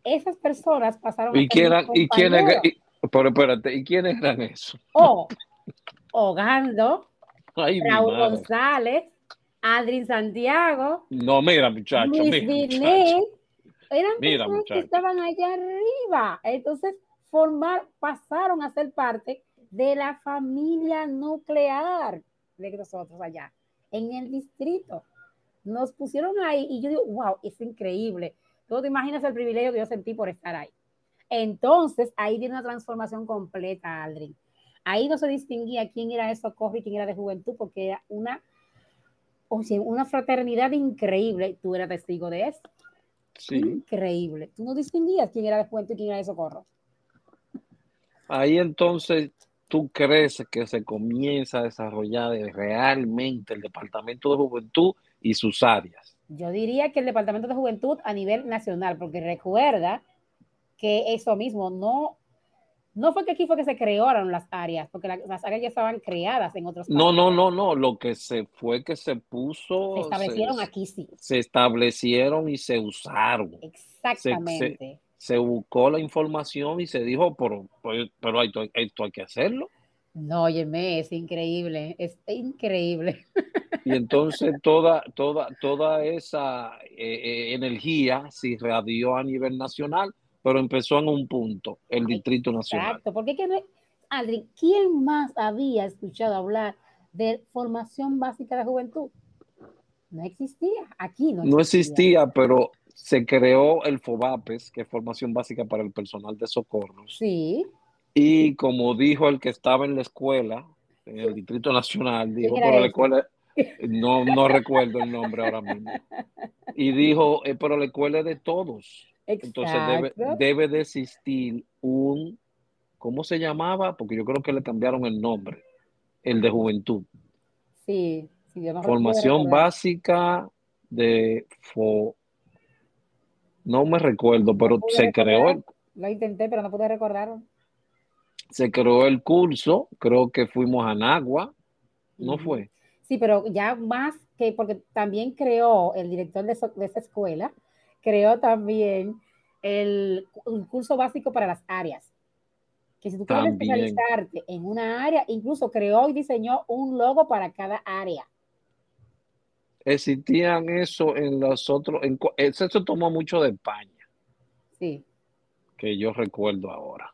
Esas personas pasaron ¿Y quién, y y- pero espérate, ¿y quiénes eran esos? *laughs* O Ogando, Ay, Raúl. González, Aldrin Santiago, No, mira, muchacho, Luis mira, muchacho. eran Mira, personas que estaban allá arriba. Entonces, formar, pasaron a ser parte de la familia nuclear de nosotros allá, en el distrito. Nos pusieron ahí y yo digo, wow, es increíble. Tú te imaginas el privilegio que yo sentí por estar ahí. Entonces, ahí viene una transformación completa, Aldrin. Ahí no se distinguía quién era de socorro y quién era de juventud, porque era una, o sea, una fraternidad increíble. Tú eras testigo de eso. Increíble. Tú no distinguías quién era de Juventud y quién era de Socorro. Ahí entonces tú crees que se comienza a desarrollar realmente el Departamento de Juventud y sus áreas. Yo diría que el Departamento de Juventud a nivel nacional, porque recuerda que eso mismo no no fue que aquí fue que se crearon las áreas, porque las áreas ya estaban creadas en otros países. No, no, no, no. Lo que se fue que se puso. Se establecieron aquí, sí. Se establecieron y se usaron. Exactamente. Se, buscó la información y se dijo, pero, pues, pero esto, esto hay que hacerlo. No, óyeme, es increíble, es increíble. *laughs* Y entonces toda, toda, toda esa eh, eh, energía se irradió a nivel nacional pero empezó en un punto, el Distrito Nacional. Exacto, porque que no, Adri, ¿quién más había escuchado hablar de formación básica de juventud? No existía, aquí no existía. No existía, pero se creó el FOBAPES, que es formación básica para el personal de socorro. Sí. Y como dijo el que estaba en la escuela, en el Distrito Nacional, dijo, pero la escuela, *laughs* no, no recuerdo el nombre ahora mismo. Y dijo, eh, pero la escuela es de todos. Entonces debe, debe de existir un, ¿cómo se llamaba? Porque yo creo que le cambiaron el nombre, el de juventud. Sí, sí Formación básica de fo, no me recuerdo, pero se creó. Lo intenté, pero no pude recordar. Se creó el curso, creo que fuimos a Nagua, ¿no fue? Sí, pero ya más que, porque también creó el director de, de esa escuela, creó también el, curso básico para las áreas. Que si tú quieres especializarte en una área, incluso creó y diseñó un logo para cada área. Existían eso en los otros, en, eso tomó mucho de España. Sí. Que yo recuerdo ahora.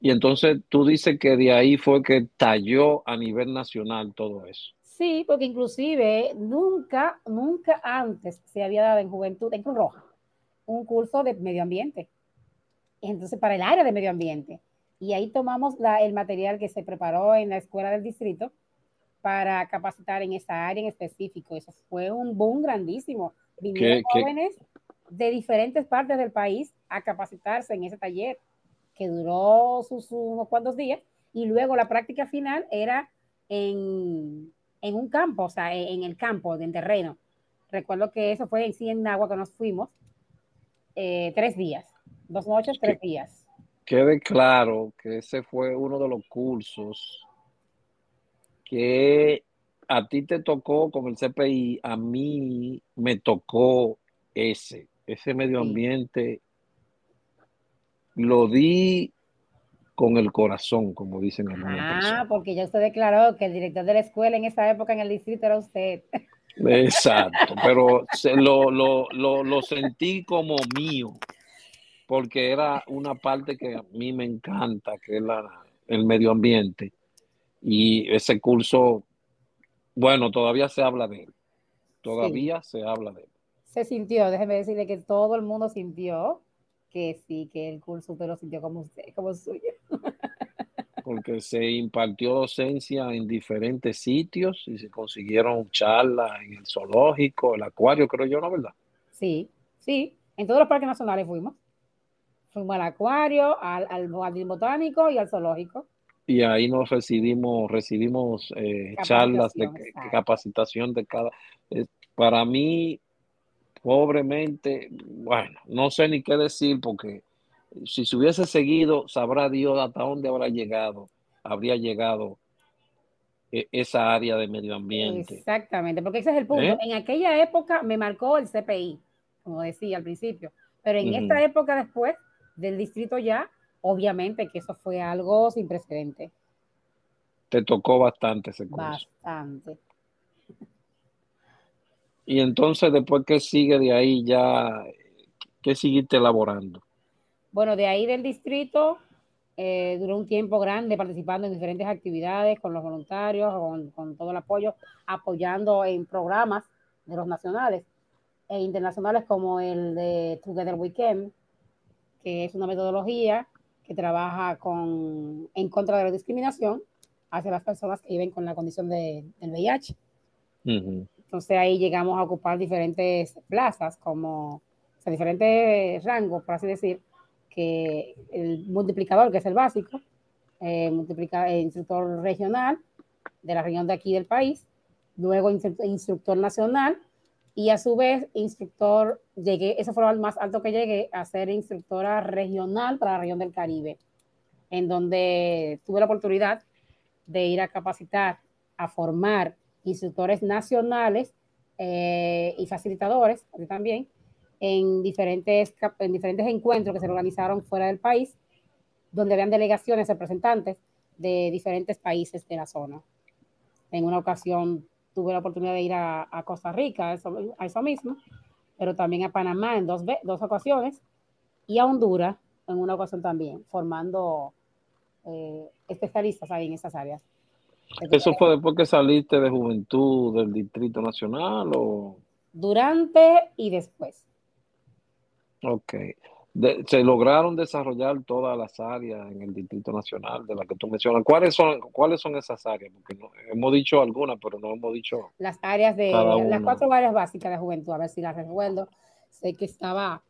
Y entonces tú dices que de ahí fue que talló a nivel nacional todo eso. Sí, porque inclusive nunca, nunca antes se había dado en juventud, en Cruz Roja, un curso de medio ambiente. Entonces, para el área de medio ambiente. Y ahí tomamos la, el material que se preparó en la escuela del distrito para capacitar en esa área en específico. Eso fue un boom grandísimo. Vinieron jóvenes de diferentes partes del país a capacitarse en ese taller que duró sus unos cuantos días y luego la práctica final era en, en un campo, o sea, en el campo, en terreno. Recuerdo que eso fue en sí en agua que nos fuimos eh, tres días, dos noches, tres días. Quede claro que ese fue uno de los cursos que a ti te tocó con el CPI, a mí me tocó ese, ese medio ambiente. Lo di con el corazón, como dicen algunas Ah, porque ya usted declaró que el director de la escuela en esa época en el distrito era usted. Exacto, pero *laughs* se, lo, lo, lo, lo, sentí como mío, porque era una parte que a mí me encanta, que es la, el medio ambiente. Y ese curso, bueno, todavía se habla de él. Todavía se habla de él. Se sintió, déjeme decirle que todo el mundo sintió que sí, que el curso usted lo sintió como usted, como suyo. *laughs* Porque se impartió docencia en diferentes sitios y se consiguieron charlas en el zoológico, el acuario, creo yo, ¿no verdad? Sí, sí, en todos los parques nacionales fuimos. Fuimos al acuario, al, al jardín botánico y al zoológico. Y ahí nos recibimos, recibimos eh, charlas de capacitación de cada. Eh, para mí, pobremente, bueno, no sé ni qué decir porque si se hubiese seguido, sabrá Dios hasta dónde habrá llegado, habría llegado e, esa área de medio ambiente. Exactamente, porque ese es el punto. ¿Eh? En aquella época me marcó el CPI, como decía al principio, pero en esta época después del distrito ya, obviamente que eso fue algo sin precedente. Te tocó bastante ese curso. Bastante. Y entonces, después que sigue de ahí, ya, ¿qué seguiste elaborando? Bueno, de ahí del distrito, eh, duró un tiempo grande participando en diferentes actividades con los voluntarios, con, todo el apoyo, apoyando en programas de los nacionales e internacionales como el de Together Weekend, que es una metodología que trabaja con, en contra de la discriminación hacia las personas que viven con la condición de, del VIH. Entonces ahí llegamos a ocupar diferentes plazas, como, o sea, diferentes rangos, por así decir, que el multiplicador, que es el básico, eh, multiplica, eh, instructor regional de la región de aquí del país, luego instructor nacional y a su vez instructor, llegué, eso fue lo más alto que llegué a ser instructora regional para la región del Caribe, en donde tuve la oportunidad de ir a capacitar, a formar instructores nacionales eh, y facilitadores también en diferentes, en diferentes encuentros que se organizaron fuera del país, donde habían delegaciones, representantes de diferentes países de la zona. En una ocasión tuve la oportunidad de ir a, Costa Rica, a eso, mismo, pero también a Panamá en dos, dos ocasiones y a Honduras en una ocasión también, formando eh, especialistas ahí en esas áreas. ¿Eso fue después que saliste de Juventud del Distrito Nacional o...? Durante y después. Ok. se lograron desarrollar todas las áreas en el Distrito Nacional de las que tú mencionas. ¿Cuáles son, cuáles son esas áreas? Porque hemos dicho algunas, pero no hemos dicho. Las áreas de las cuatro áreas básicas de juventud, a ver si las recuerdo. Sé que estaba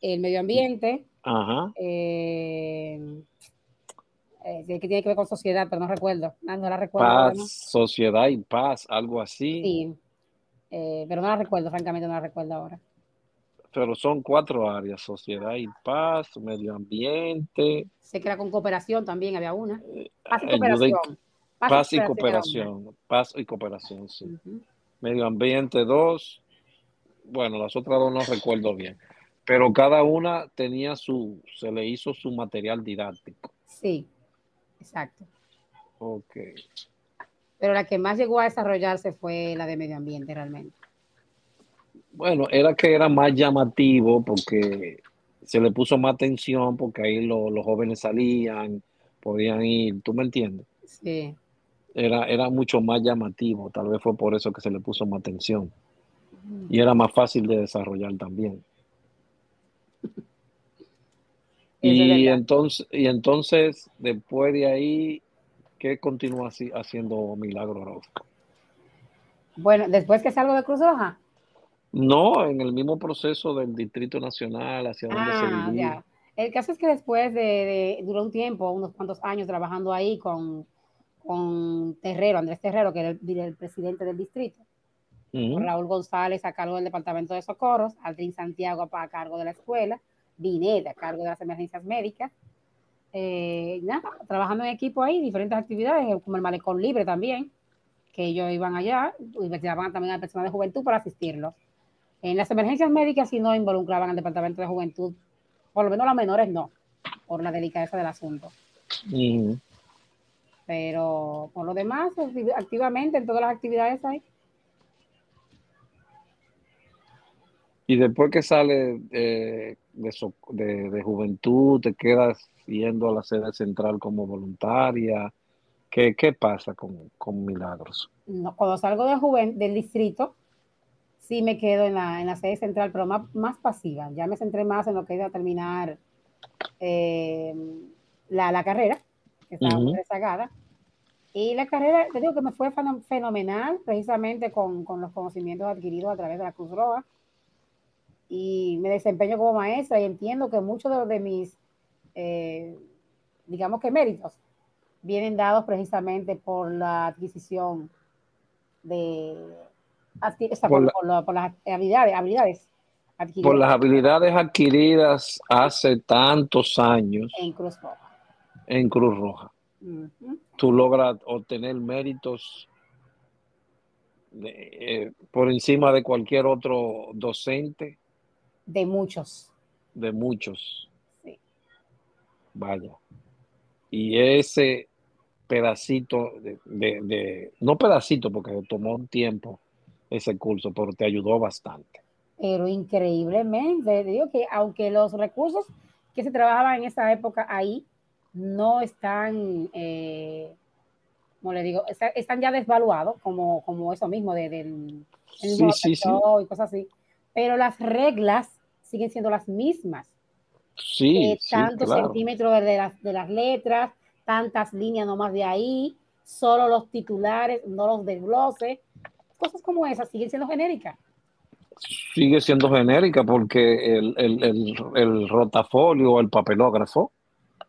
el medio ambiente, Ajá. Eh, eh, que tiene que ver con sociedad, pero no recuerdo. Ah, no, la recuerdo. Paz, sociedad y paz, algo así. Sí, eh, pero no la recuerdo, francamente no la recuerdo ahora. Pero son cuatro áreas, sociedad y paz, medio ambiente. Sé que era con cooperación también, había una. Eh, paz y cooperación. Paz, y cooperación, paz y cooperación, sí. Medio ambiente dos, bueno, las otras dos no recuerdo bien, pero cada una tenía su, se le hizo su material didáctico. Sí. Exacto. Ok. Pero la que más llegó a desarrollarse fue la de medio ambiente realmente. Bueno, era que era más llamativo porque se le puso más atención porque ahí los jóvenes salían, podían ir, ¿tú me entiendes? Sí. Era, era mucho más llamativo, tal vez fue por eso que se le puso más atención. Y era más fácil de desarrollar también. Y entonces, y entonces, después de ahí, ¿qué continúa así, haciendo Milagro Roja? Bueno, después que salgo de Cruz Roja. No, en el mismo proceso del Distrito Nacional, hacia donde se ah, Ya. El caso es que después de, duró un tiempo, unos cuantos años trabajando ahí con, con Terrero, Andrés Terrero, que era el, presidente del distrito, Raúl González a cargo del Departamento de Socorros, Aldrin Santiago a cargo de la escuela, Binet, a cargo de las emergencias médicas. Eh, trabajando en equipo ahí, diferentes actividades, como el malecón libre también, que ellos iban allá, investigaban también a personas de juventud para asistirlos. En las emergencias médicas sí no involucraban al departamento de juventud, por lo menos las menores no, por la delicadeza del asunto. Pero por lo demás, activamente en todas las actividades hay. Y después que sale de, de, juventud, te quedas yendo a la sede central como voluntaria. ¿Qué, qué pasa con, con, Milagros? No, cuando salgo de del distrito, sí me quedo en la, en la sede central, pero más, más, pasiva. Ya me centré más en lo que iba a terminar eh, la, la, carrera, que estaba muy rezagada. Y la carrera, te digo que me fue fenomenal, precisamente con, con los conocimientos adquiridos a través de la Cruz Roja y me desempeño como maestra y entiendo que muchos de, mis, eh, digamos que méritos, vienen dados precisamente por la adquisición de por, las habilidades, habilidades adquiridas. Por las habilidades adquiridas hace tantos años. En Cruz Roja. En Cruz Roja. Tú logras obtener méritos eh, por encima de cualquier otro docente de muchos. De muchos. Sí. Vaya. Y ese pedacito de, no pedacito porque tomó un tiempo ese curso, pero te ayudó bastante. Pero increíblemente, digo que aunque los recursos que se trabajaban en esa época ahí no están, eh, como le digo, están ya desvaluados, como, como eso mismo de, del sí, sí, sí. y cosas así pero las reglas siguen siendo las mismas. Sí, eh, tantos centímetros de las, de las letras, tantas líneas nomás de ahí, solo los titulares, no los desgloses, cosas como esas siguen siendo genéricas. Sigue siendo genérica porque el, el, el, el rotafolio, el papelógrafo,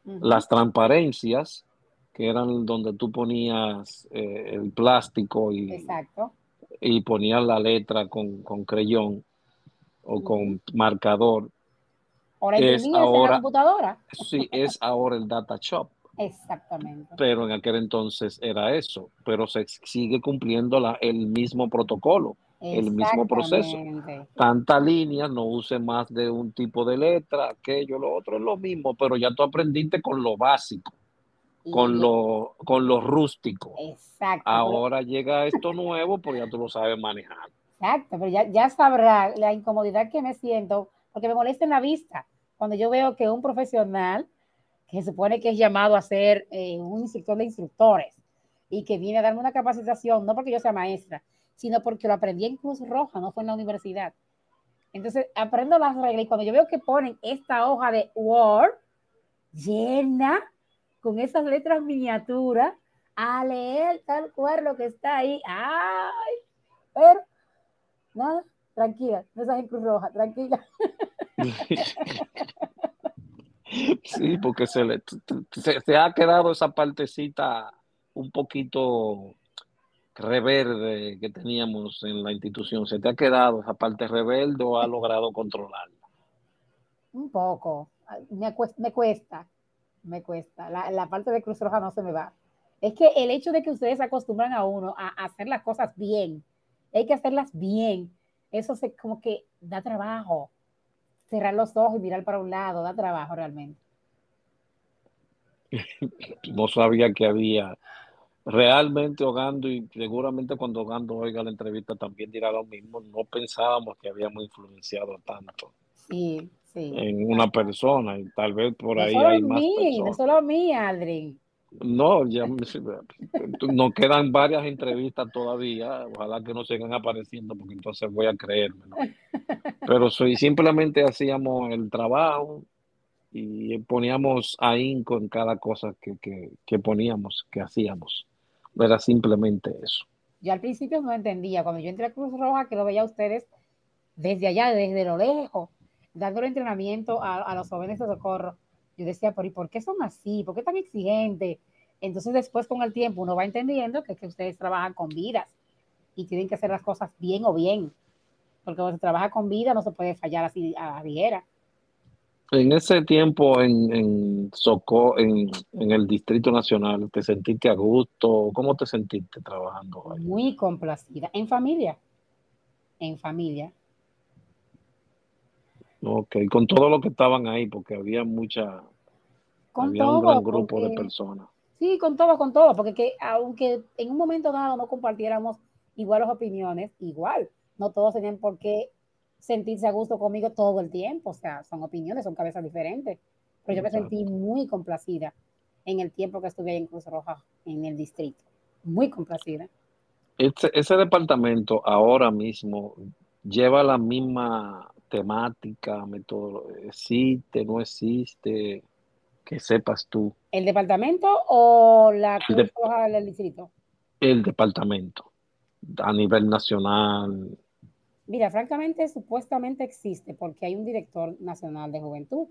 las transparencias, que eran donde tú ponías eh, el plástico y, Exacto. y ponías la letra con, con creyón o con marcador. Ahora Es en la computadora. Sí, es *laughs* ahora el data shop, Exactamente. pero en aquel entonces era eso, pero se sigue cumpliendo la, el mismo protocolo, el mismo proceso. Tantas líneas, no use más de un tipo de letra, aquello, lo otro es lo mismo, pero ya tú aprendiste con lo básico, con lo, con lo rústico. Exacto. Ahora llega esto nuevo, pues ya tú lo sabes manejar. Exacto, pero ya, ya sabrá la incomodidad que me siento, porque me molesta en la vista. Cuando yo veo que un profesional, que se supone que es llamado a ser eh, un instructor de instructores, y que viene a darme una capacitación, no porque yo sea maestra, sino porque lo aprendí en Cruz Roja, no fue en la universidad. Entonces, aprendo las reglas y cuando yo veo que ponen esta hoja de Word llena con esas letras miniaturas, a leer tal cual lo que está ahí. ¡Ay! Pero Nada, tranquila, no estás en Cruz Roja, tranquila. *laughs* Sí, porque se, le, se, se ha quedado esa partecita un poquito reverde que teníamos en la institución. Se te ha quedado esa parte rebelde o ha logrado controlarla. Un poco, me cuesta, me cuesta, me cuesta. La, la, parte de Cruz Roja no se me va. Es que el hecho de que ustedes acostumbran a uno a, a hacer las cosas bien, hay que hacerlas bien. Eso se como que da trabajo. Cerrar los ojos y mirar para un lado, da trabajo realmente. No sabía que había realmente Hogando y seguramente cuando Hogando oiga la entrevista también dirá lo mismo. No pensábamos que habíamos influenciado tanto sí, sí. en una persona y tal vez por no ahí solo hay mí, más personas. No solo a mí, Adri. No, ya nos quedan varias entrevistas todavía. Ojalá que no sigan apareciendo porque entonces voy a creérmelo. Pero soy, simplemente hacíamos el trabajo y poníamos ahínco en cada cosa que, que, que, poníamos, que hacíamos. Era simplemente eso. Yo al principio no entendía. Cuando yo entré a Cruz Roja, que lo veía a ustedes desde allá, desde lo lejos, dándole entrenamiento a, a los jóvenes de socorro yo decía, ¿por, ¿y por qué son así? ¿Por qué tan exigentes? Entonces después con el tiempo uno va entendiendo que, que ustedes trabajan con vidas y tienen que hacer las cosas bien o bien, porque cuando se trabaja con vida no se puede fallar así a la ligera. En ese tiempo en, en Soco, en, en, el Distrito Nacional, ¿te sentiste a gusto? ¿Cómo te sentiste trabajando ahí? Muy complacida. En familia. En familia. Ok, con todo lo que estaban ahí, porque había mucha, con había todo, un gran grupo porque, de personas. Sí, con todo, con todo, porque que, aunque en un momento dado no compartiéramos igual las opiniones, igual, no todos tenían por qué sentirse a gusto conmigo todo el tiempo, o sea, son opiniones, son cabezas diferentes, pero yo me sentí muy complacida en el tiempo que estuve ahí en Cruz Roja, en el distrito, muy complacida. Ese, ese departamento ahora mismo lleva la misma temática, método, existe, no existe, que sepas tú. ¿El departamento o la de, Roja del distrito? El departamento, a nivel nacional. Mira, francamente, supuestamente existe porque hay un director nacional de juventud,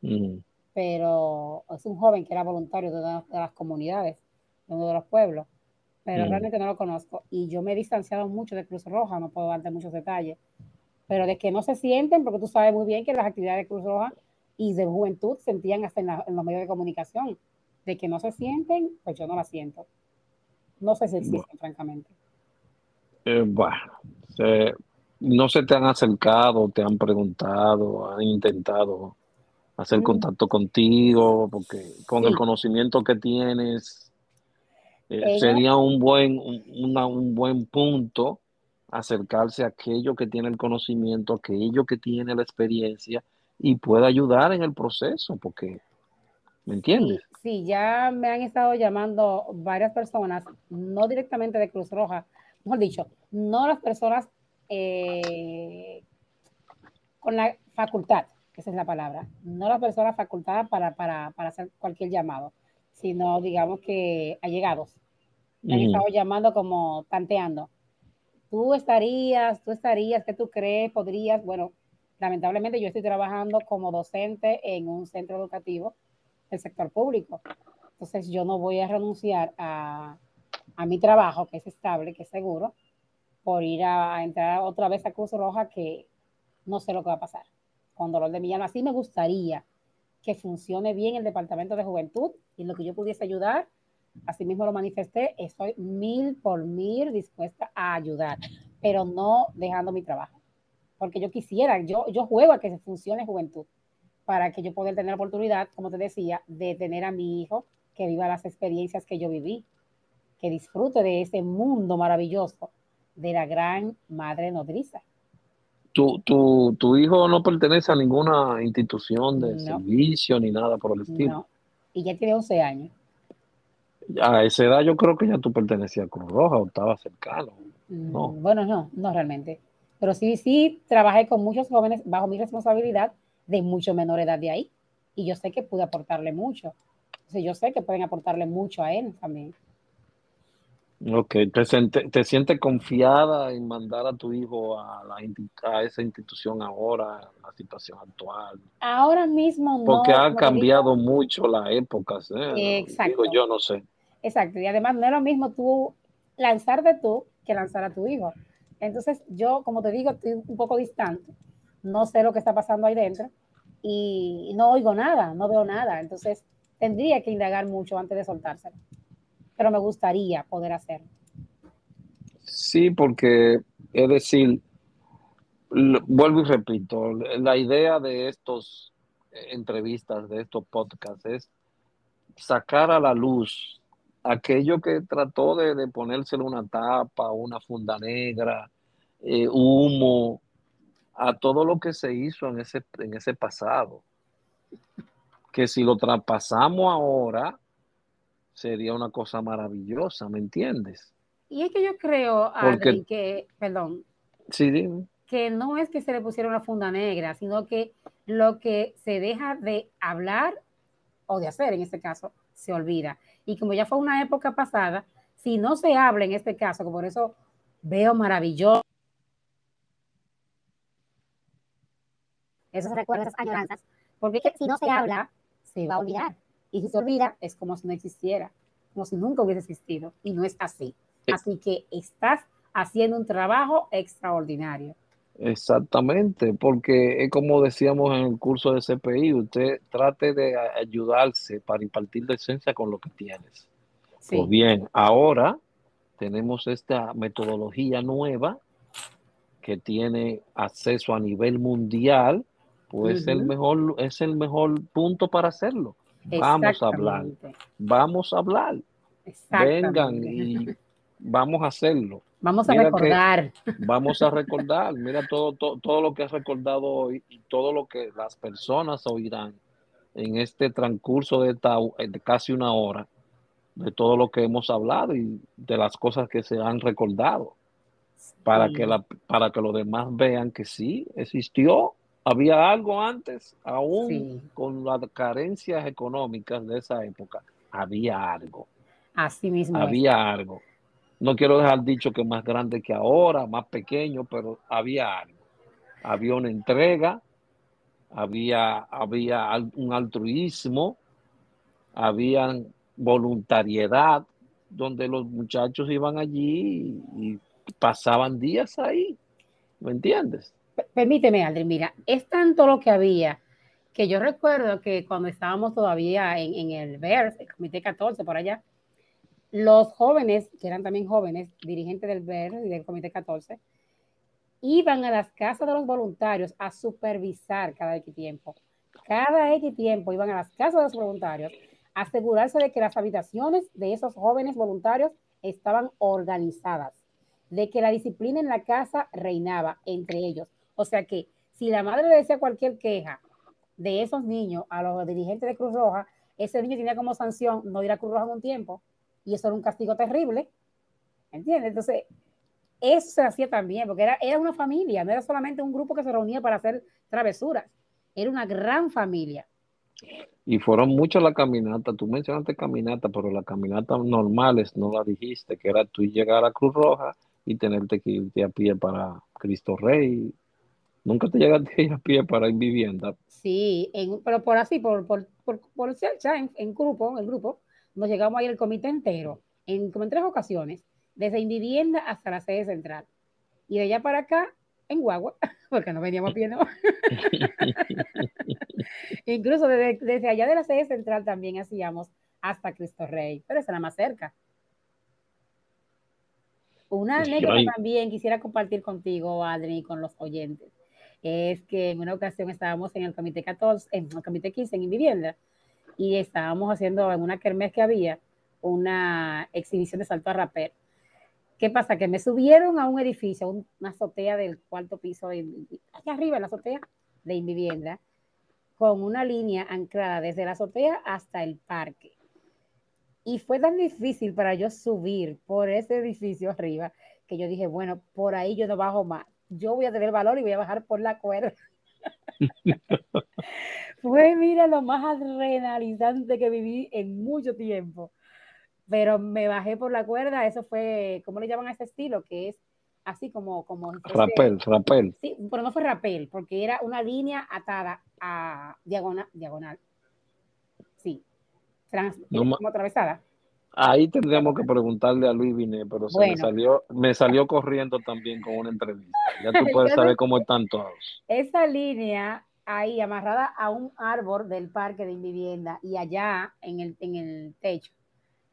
mm. pero es un joven que era voluntario de una de las comunidades, de uno de los pueblos, pero mm. realmente no lo conozco y yo me he distanciado mucho de Cruz Roja, no puedo darte muchos detalles, pero de que no se sienten, porque tú sabes muy bien que las actividades de Cruz Roja y de juventud sentían hasta en, la, en los medios de comunicación, de que no se sienten, pues yo no la siento. No sé si existen, bueno. francamente. Eh, bueno, se, no se te han acercado, te han preguntado, han intentado hacer mm. contacto contigo, porque con sí. el conocimiento que tienes, eh, sería un buen, un, una, un buen punto acercarse a aquello que tiene el conocimiento, aquello que tiene la experiencia y puede ayudar en el proceso, porque, ¿me entiendes? Sí, sí, ya me han estado llamando varias personas, no directamente de Cruz Roja, mejor dicho, no las personas eh, con la facultad, esa es la palabra, no las personas facultadas para, para, para hacer cualquier llamado, sino digamos que allegados. Me han estado llamando como tanteando tú estarías, tú estarías, ¿qué tú crees? ¿Podrías? Bueno, lamentablemente yo estoy trabajando como docente en un centro educativo del sector público. Entonces yo no voy a renunciar a, a mi trabajo, que es estable, que es seguro, por ir a, entrar otra vez a Cruz Roja, que no sé lo que va a pasar. Con dolor de mi alma. Me gustaría que funcione bien el Departamento de Juventud y lo que yo pudiese ayudar, así mismo lo manifesté, estoy mil por mil dispuesta a ayudar, pero no dejando mi trabajo. Porque yo quisiera, yo, yo juego a que funcione Juventud, para que yo pueda tener la oportunidad, como te decía, de tener a mi hijo que viva las experiencias que yo viví, que disfrute de ese mundo maravilloso de la gran madre nodriza. Tu, tu, tu hijo no pertenece a ninguna institución de servicio ni nada por el estilo. No, y ya tiene 11 años. A esa edad yo creo que ya tú pertenecías a Cruz Roja o estaba cercano. No. Mm, bueno, no, no realmente. Pero sí, sí, trabajé con muchos jóvenes bajo mi responsabilidad de mucho menor edad de ahí. Y yo sé que pude aportarle mucho. Entonces yo sé que pueden aportarle mucho a él también. Ok, ¿Te, te sientes confiada en mandar a tu hijo a, la, a esa institución ahora, en la situación actual? Ahora mismo no. Porque ha cambiado mucho las épocas, ¿eh? Exacto. Digo, yo no sé. Exacto, y además no es lo mismo tú lanzarte tú que lanzar a tu hijo. Entonces yo, como te digo, estoy un poco distante, no sé lo que está pasando ahí dentro y no oigo nada, no veo nada. Entonces tendría que indagar mucho antes de soltárselo pero me gustaría poder hacerlo. Sí, porque es decir, vuelvo y repito, la idea de estos entrevistas, de estos podcasts, es sacar a la luz aquello que trató de, de ponérselo una tapa, una funda negra, eh, humo, a todo lo que se hizo en ese, en ese pasado. Que si lo traspasamos ahora, sería una cosa maravillosa, ¿me entiendes? Y es que yo creo, Adri, que, perdón, sí, que no es que se le pusiera una funda negra, sino que lo que se deja de hablar o de hacer en este caso se olvida. Y como ya fue una época pasada, si no se habla en este caso, que por eso veo maravilloso esos recuerdos, esas añoranzas, porque si no se habla, se va a olvidar. Y si se olvida, es como si no existiera, como si nunca hubiese existido. Y no es así. Así que estás haciendo un trabajo extraordinario. Exactamente, porque es como decíamos en el curso de CPI, usted trate de ayudarse para impartir la esencia con lo que tienes. Pues bien, ahora tenemos esta metodología nueva que tiene acceso a nivel mundial, pues el mejor, es el mejor punto para hacerlo. Vamos a hablar. Vamos a hablar. Vengan y *laughs* vamos a hacerlo. Vamos a recordar. *laughs* Vamos a recordar. Mira todo, todo, lo que has recordado hoy y todo lo que las personas oirán en este transcurso de, de casi una hora, de todo lo que hemos hablado y de las cosas que se han recordado, para, que, la, para que los demás vean que sí, existió había algo antes, aún con las carencias económicas de esa época, había algo. Así mismo. Había algo. No quiero dejar dicho que más grande que ahora, más pequeño, pero había algo. Había una entrega, había, había un altruismo, había voluntariedad, donde los muchachos iban allí y pasaban días ahí. ¿Me entiendes? permíteme, Aldrin, mira, es tanto lo que había que yo recuerdo que cuando estábamos todavía en, el BERS, el Comité 14, por allá, los jóvenes, que eran también jóvenes, dirigentes del BERS y del Comité 14, iban a las casas de los voluntarios a supervisar cada X tiempo. Cada X tiempo iban a las casas de los voluntarios a asegurarse de que las habitaciones de esos jóvenes voluntarios estaban organizadas, de que la disciplina en la casa reinaba entre ellos, o sea que si la madre le decía cualquier queja de esos niños a los dirigentes de Cruz Roja, ese niño tenía como sanción no ir a Cruz Roja en un tiempo. Y eso era un castigo terrible. ¿Entiendes? Entonces, eso se hacía también, porque era, era una familia, no era solamente un grupo que se reunía para hacer travesuras, era una gran familia. Y fueron muchas las caminatas, tú mencionaste caminata, pero las caminatas normales no las dijiste, que era tú llegar a Cruz Roja y tenerte que irte a pie para Cristo Rey. ¿Nunca te llegaste a pie para ir vivienda? Sí, pero por así, por, por, por, por en, en, grupo, en grupo, nos llegamos a ir el comité entero, en como en tres ocasiones, desde Invivienda hasta la sede central. Y de allá para acá, en Guagua, *laughs* porque no veníamos a pie, ¿no? *laughs* Incluso desde, desde, allá de la sede central también hacíamos hasta Cristo Rey, pero esa era más cerca. Una anécdota también quisiera compartir contigo, Adri, y con los oyentes, es que en una ocasión estábamos en el comité 14, en el comité 15 en vivienda, y estábamos haciendo en una kermés que había una exhibición de salto a rapel. ¿Qué pasa? Que me subieron a un edificio, una azotea del cuarto piso, allá arriba en la azotea de Invivienda, con una línea anclada desde la azotea hasta el parque. Y fue tan difícil para yo subir por ese edificio arriba que yo dije, bueno, por ahí yo no bajo más. Yo voy a tener valor y voy a bajar por la cuerda. Fue, mira, lo más adrenalizante que viví en mucho tiempo. Pero me bajé por la cuerda, eso fue, ¿cómo le llaman a ese estilo? Que es así como... como rapel, rapel. Sí, pero no fue rapel, porque era una línea atada a diagonal, diagonal. Sí, como atravesada. Ahí tendríamos que preguntarle a Luis Vine, pero se me salió, me salió corriendo también con una entrevista. Ya tú *laughs* puedes saber cómo están todos. Esa línea ahí amarrada a un árbol del parque de vivienda y allá en el, en el techo.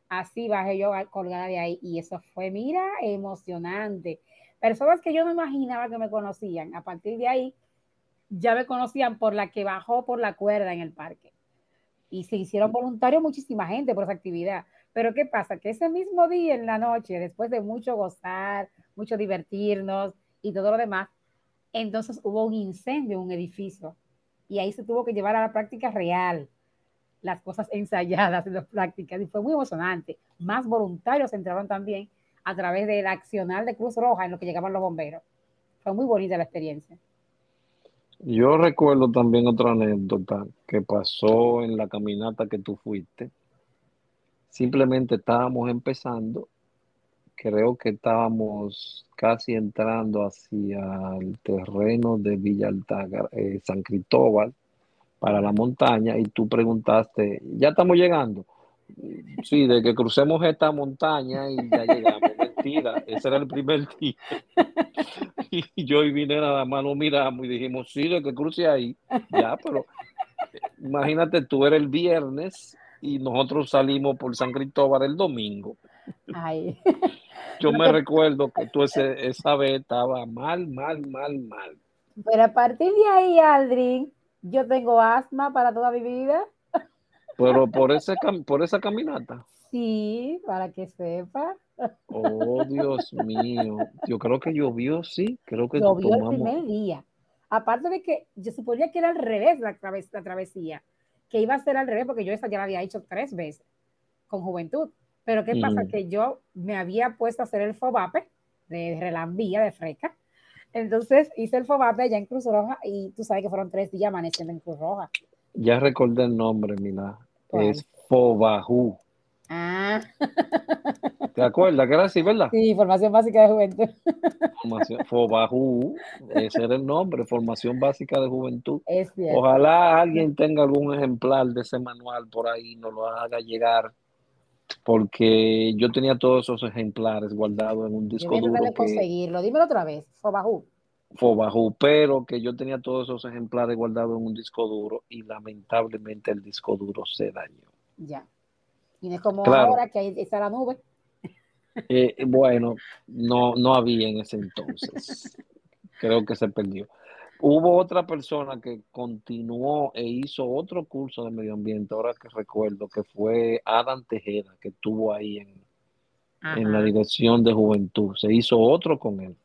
Así bajé yo colgada de ahí y eso fue, mira, emocionante. Personas que yo no imaginaba que me conocían. A partir de ahí ya me conocían por la que bajó por la cuerda en el parque y se hicieron voluntarios muchísima gente por esa actividad. Pero ¿qué pasa? Que ese mismo día en la noche, después de mucho gozar, mucho divertirnos y todo lo demás, entonces hubo un incendio en un edificio y ahí se tuvo que llevar a la práctica real las cosas ensayadas en las prácticas y fue muy emocionante. Más voluntarios entraron también a través del accional de Cruz Roja en lo que llegaban los bomberos. Fue muy bonita la experiencia. Yo recuerdo también otra anécdota que pasó en la caminata que tú fuiste. Simplemente estábamos empezando, creo que estábamos casi entrando hacia el terreno de Villa Altagra, eh, San Cristóbal, para la montaña, y tú preguntaste, ¿ya estamos llegando? Sí, de que crucemos esta montaña y ya llegamos. *laughs* Mentira, ese era el primer día. *laughs* Y yo y vine nada más lo miramos y dijimos, sí, de que cruce ahí. Ya, pero imagínate, tú eres el viernes y nosotros salimos por San Cristóbal el domingo. Ay. *laughs* Yo me recuerdo que tú ese, esa vez estaba mal, mal, mal, mal. Pero a partir de ahí, Aldrin, yo tengo asma para toda mi vida. Pero por, ese, por esa caminata. Sí, para que sepa. Oh, Dios mío. Yo creo que llovió, sí. Creo que llovió el primer día. Aparte de que yo suponía que era al revés la, la travesía, que iba a ser al revés porque yo esa ya la había hecho tres veces con juventud. Pero ¿qué pasa? Que yo me había puesto a hacer el FOBAPE de Relambía, de Freca. Entonces hice el FOBAPE allá en Cruz Roja y tú sabes que fueron tres días amaneciendo en Cruz Roja. Ya recordé el nombre, mira. Es Fobajú. Ah. *laughs* ¿Te acuerdas que era así, verdad? Sí, formación básica de juventud. *laughs* Formación, FOBAJU, ese era el nombre, formación básica de juventud. Es Ojalá alguien tenga algún ejemplar de ese manual por ahí, nos lo haga llegar, porque yo tenía todos esos ejemplares guardados en un disco duro. Que, conseguirlo, dímelo otra vez, FOBAJU. FOBAJU, pero que yo tenía todos esos ejemplares guardados en un disco duro y lamentablemente el disco duro se dañó. Ya. Y no es como ahora que ahí está la nube. Eh, bueno, no, no había en ese entonces. Creo que se perdió. Hubo otra persona que continuó e hizo otro curso de medio ambiente, ahora que recuerdo, que fue Adam Tejeda, que estuvo ahí en, en la dirección de juventud. Se hizo otro con él.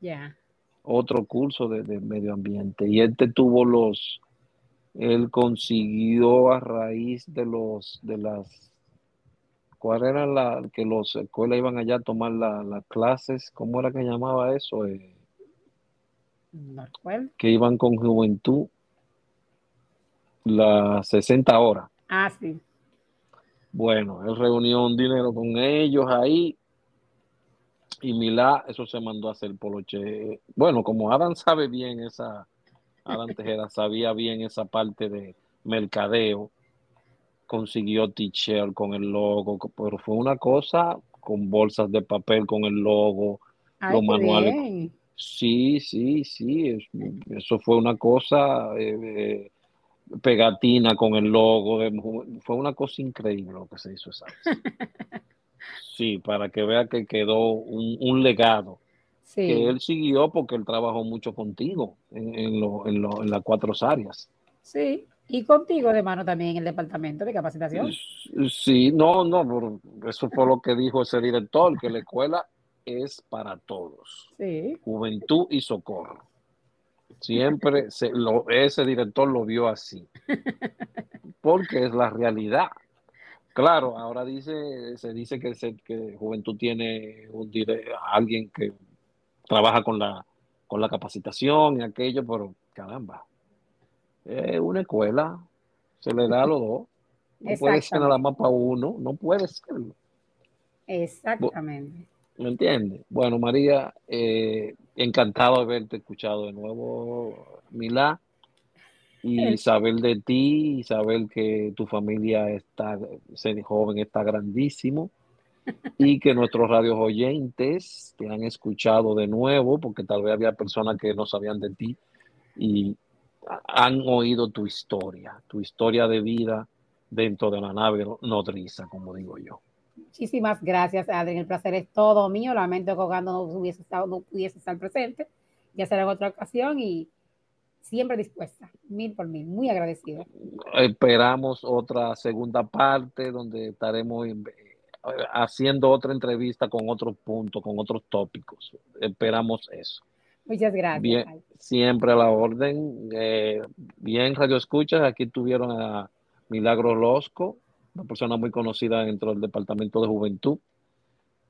Ya. Otro curso de, de medio ambiente. Y este tuvo los, él consiguió a raíz de los de las cuál era la que los escuelas iban allá a tomar las clases cómo era que llamaba eso eh, que iban con juventud las 60 horas. Ah sí. Bueno él reunió un dinero con ellos ahí Y Milá, eso se mandó a hacer poloche. Bueno, como Adam sabe bien esa, Adam Tejera sabía bien esa parte de mercadeo, consiguió t-shirt con el logo, pero fue una cosa con bolsas de papel con el logo, los manuales. Sí, sí, sí, eso fue una cosa eh, eh, pegatina con el logo, fue una cosa increíble lo que se hizo esa *laughs* Sí, para que vea que quedó un, legado. Que él siguió porque él trabajó mucho contigo en, en las cuatro áreas. Sí, y contigo de mano también en el departamento de capacitación. Sí, no, no, eso fue lo que dijo ese director, que la escuela es para todos. Sí. Juventud y socorro. Siempre se, lo, ese director lo vio así. *laughs* Porque es la realidad. Claro, ahora dice, se dice que, que Juventud tiene un alguien que trabaja con la, con la capacitación y aquello, pero caramba, es una escuela, se le da a los dos. No puede ser nada más para uno, no puede serlo. Exactamente. ¿Me entiendes? Bueno, María, eh, encantado de haberte escuchado de nuevo, Milá, y *laughs* saber de ti, y saber que tu familia está, ser joven, está grandísimo, *laughs* y que nuestros radios oyentes te han escuchado de nuevo, porque tal vez había personas que no sabían de ti, y han oído tu historia, tu historia de vida dentro de la nave nodriza, como digo yo. Muchísimas gracias, Adrián. El placer es todo mío. Lamento que cuando no, hubiese estado, no pudiese estar presente. Ya será en otra ocasión y siempre dispuesta, mil por mil, muy agradecido. Esperamos otra segunda parte donde estaremos haciendo otra entrevista con otros puntos, con otros tópicos. Esperamos eso. Muchas gracias. Bien, siempre a la orden. Eh, bien, Radio Escuchas, aquí tuvieron a Milagro Losco, una persona muy conocida dentro del Departamento de Juventud.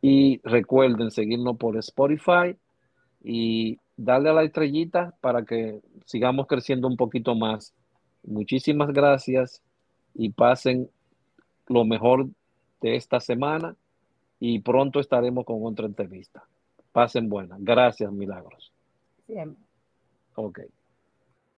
Y recuerden seguirnos por Spotify y darle a la estrellita para que sigamos creciendo un poquito más. Muchísimas gracias y pasen lo mejor de esta semana y pronto estaremos con otra entrevista. Pasen buenas. Gracias, Milagros. Siempre. Ok.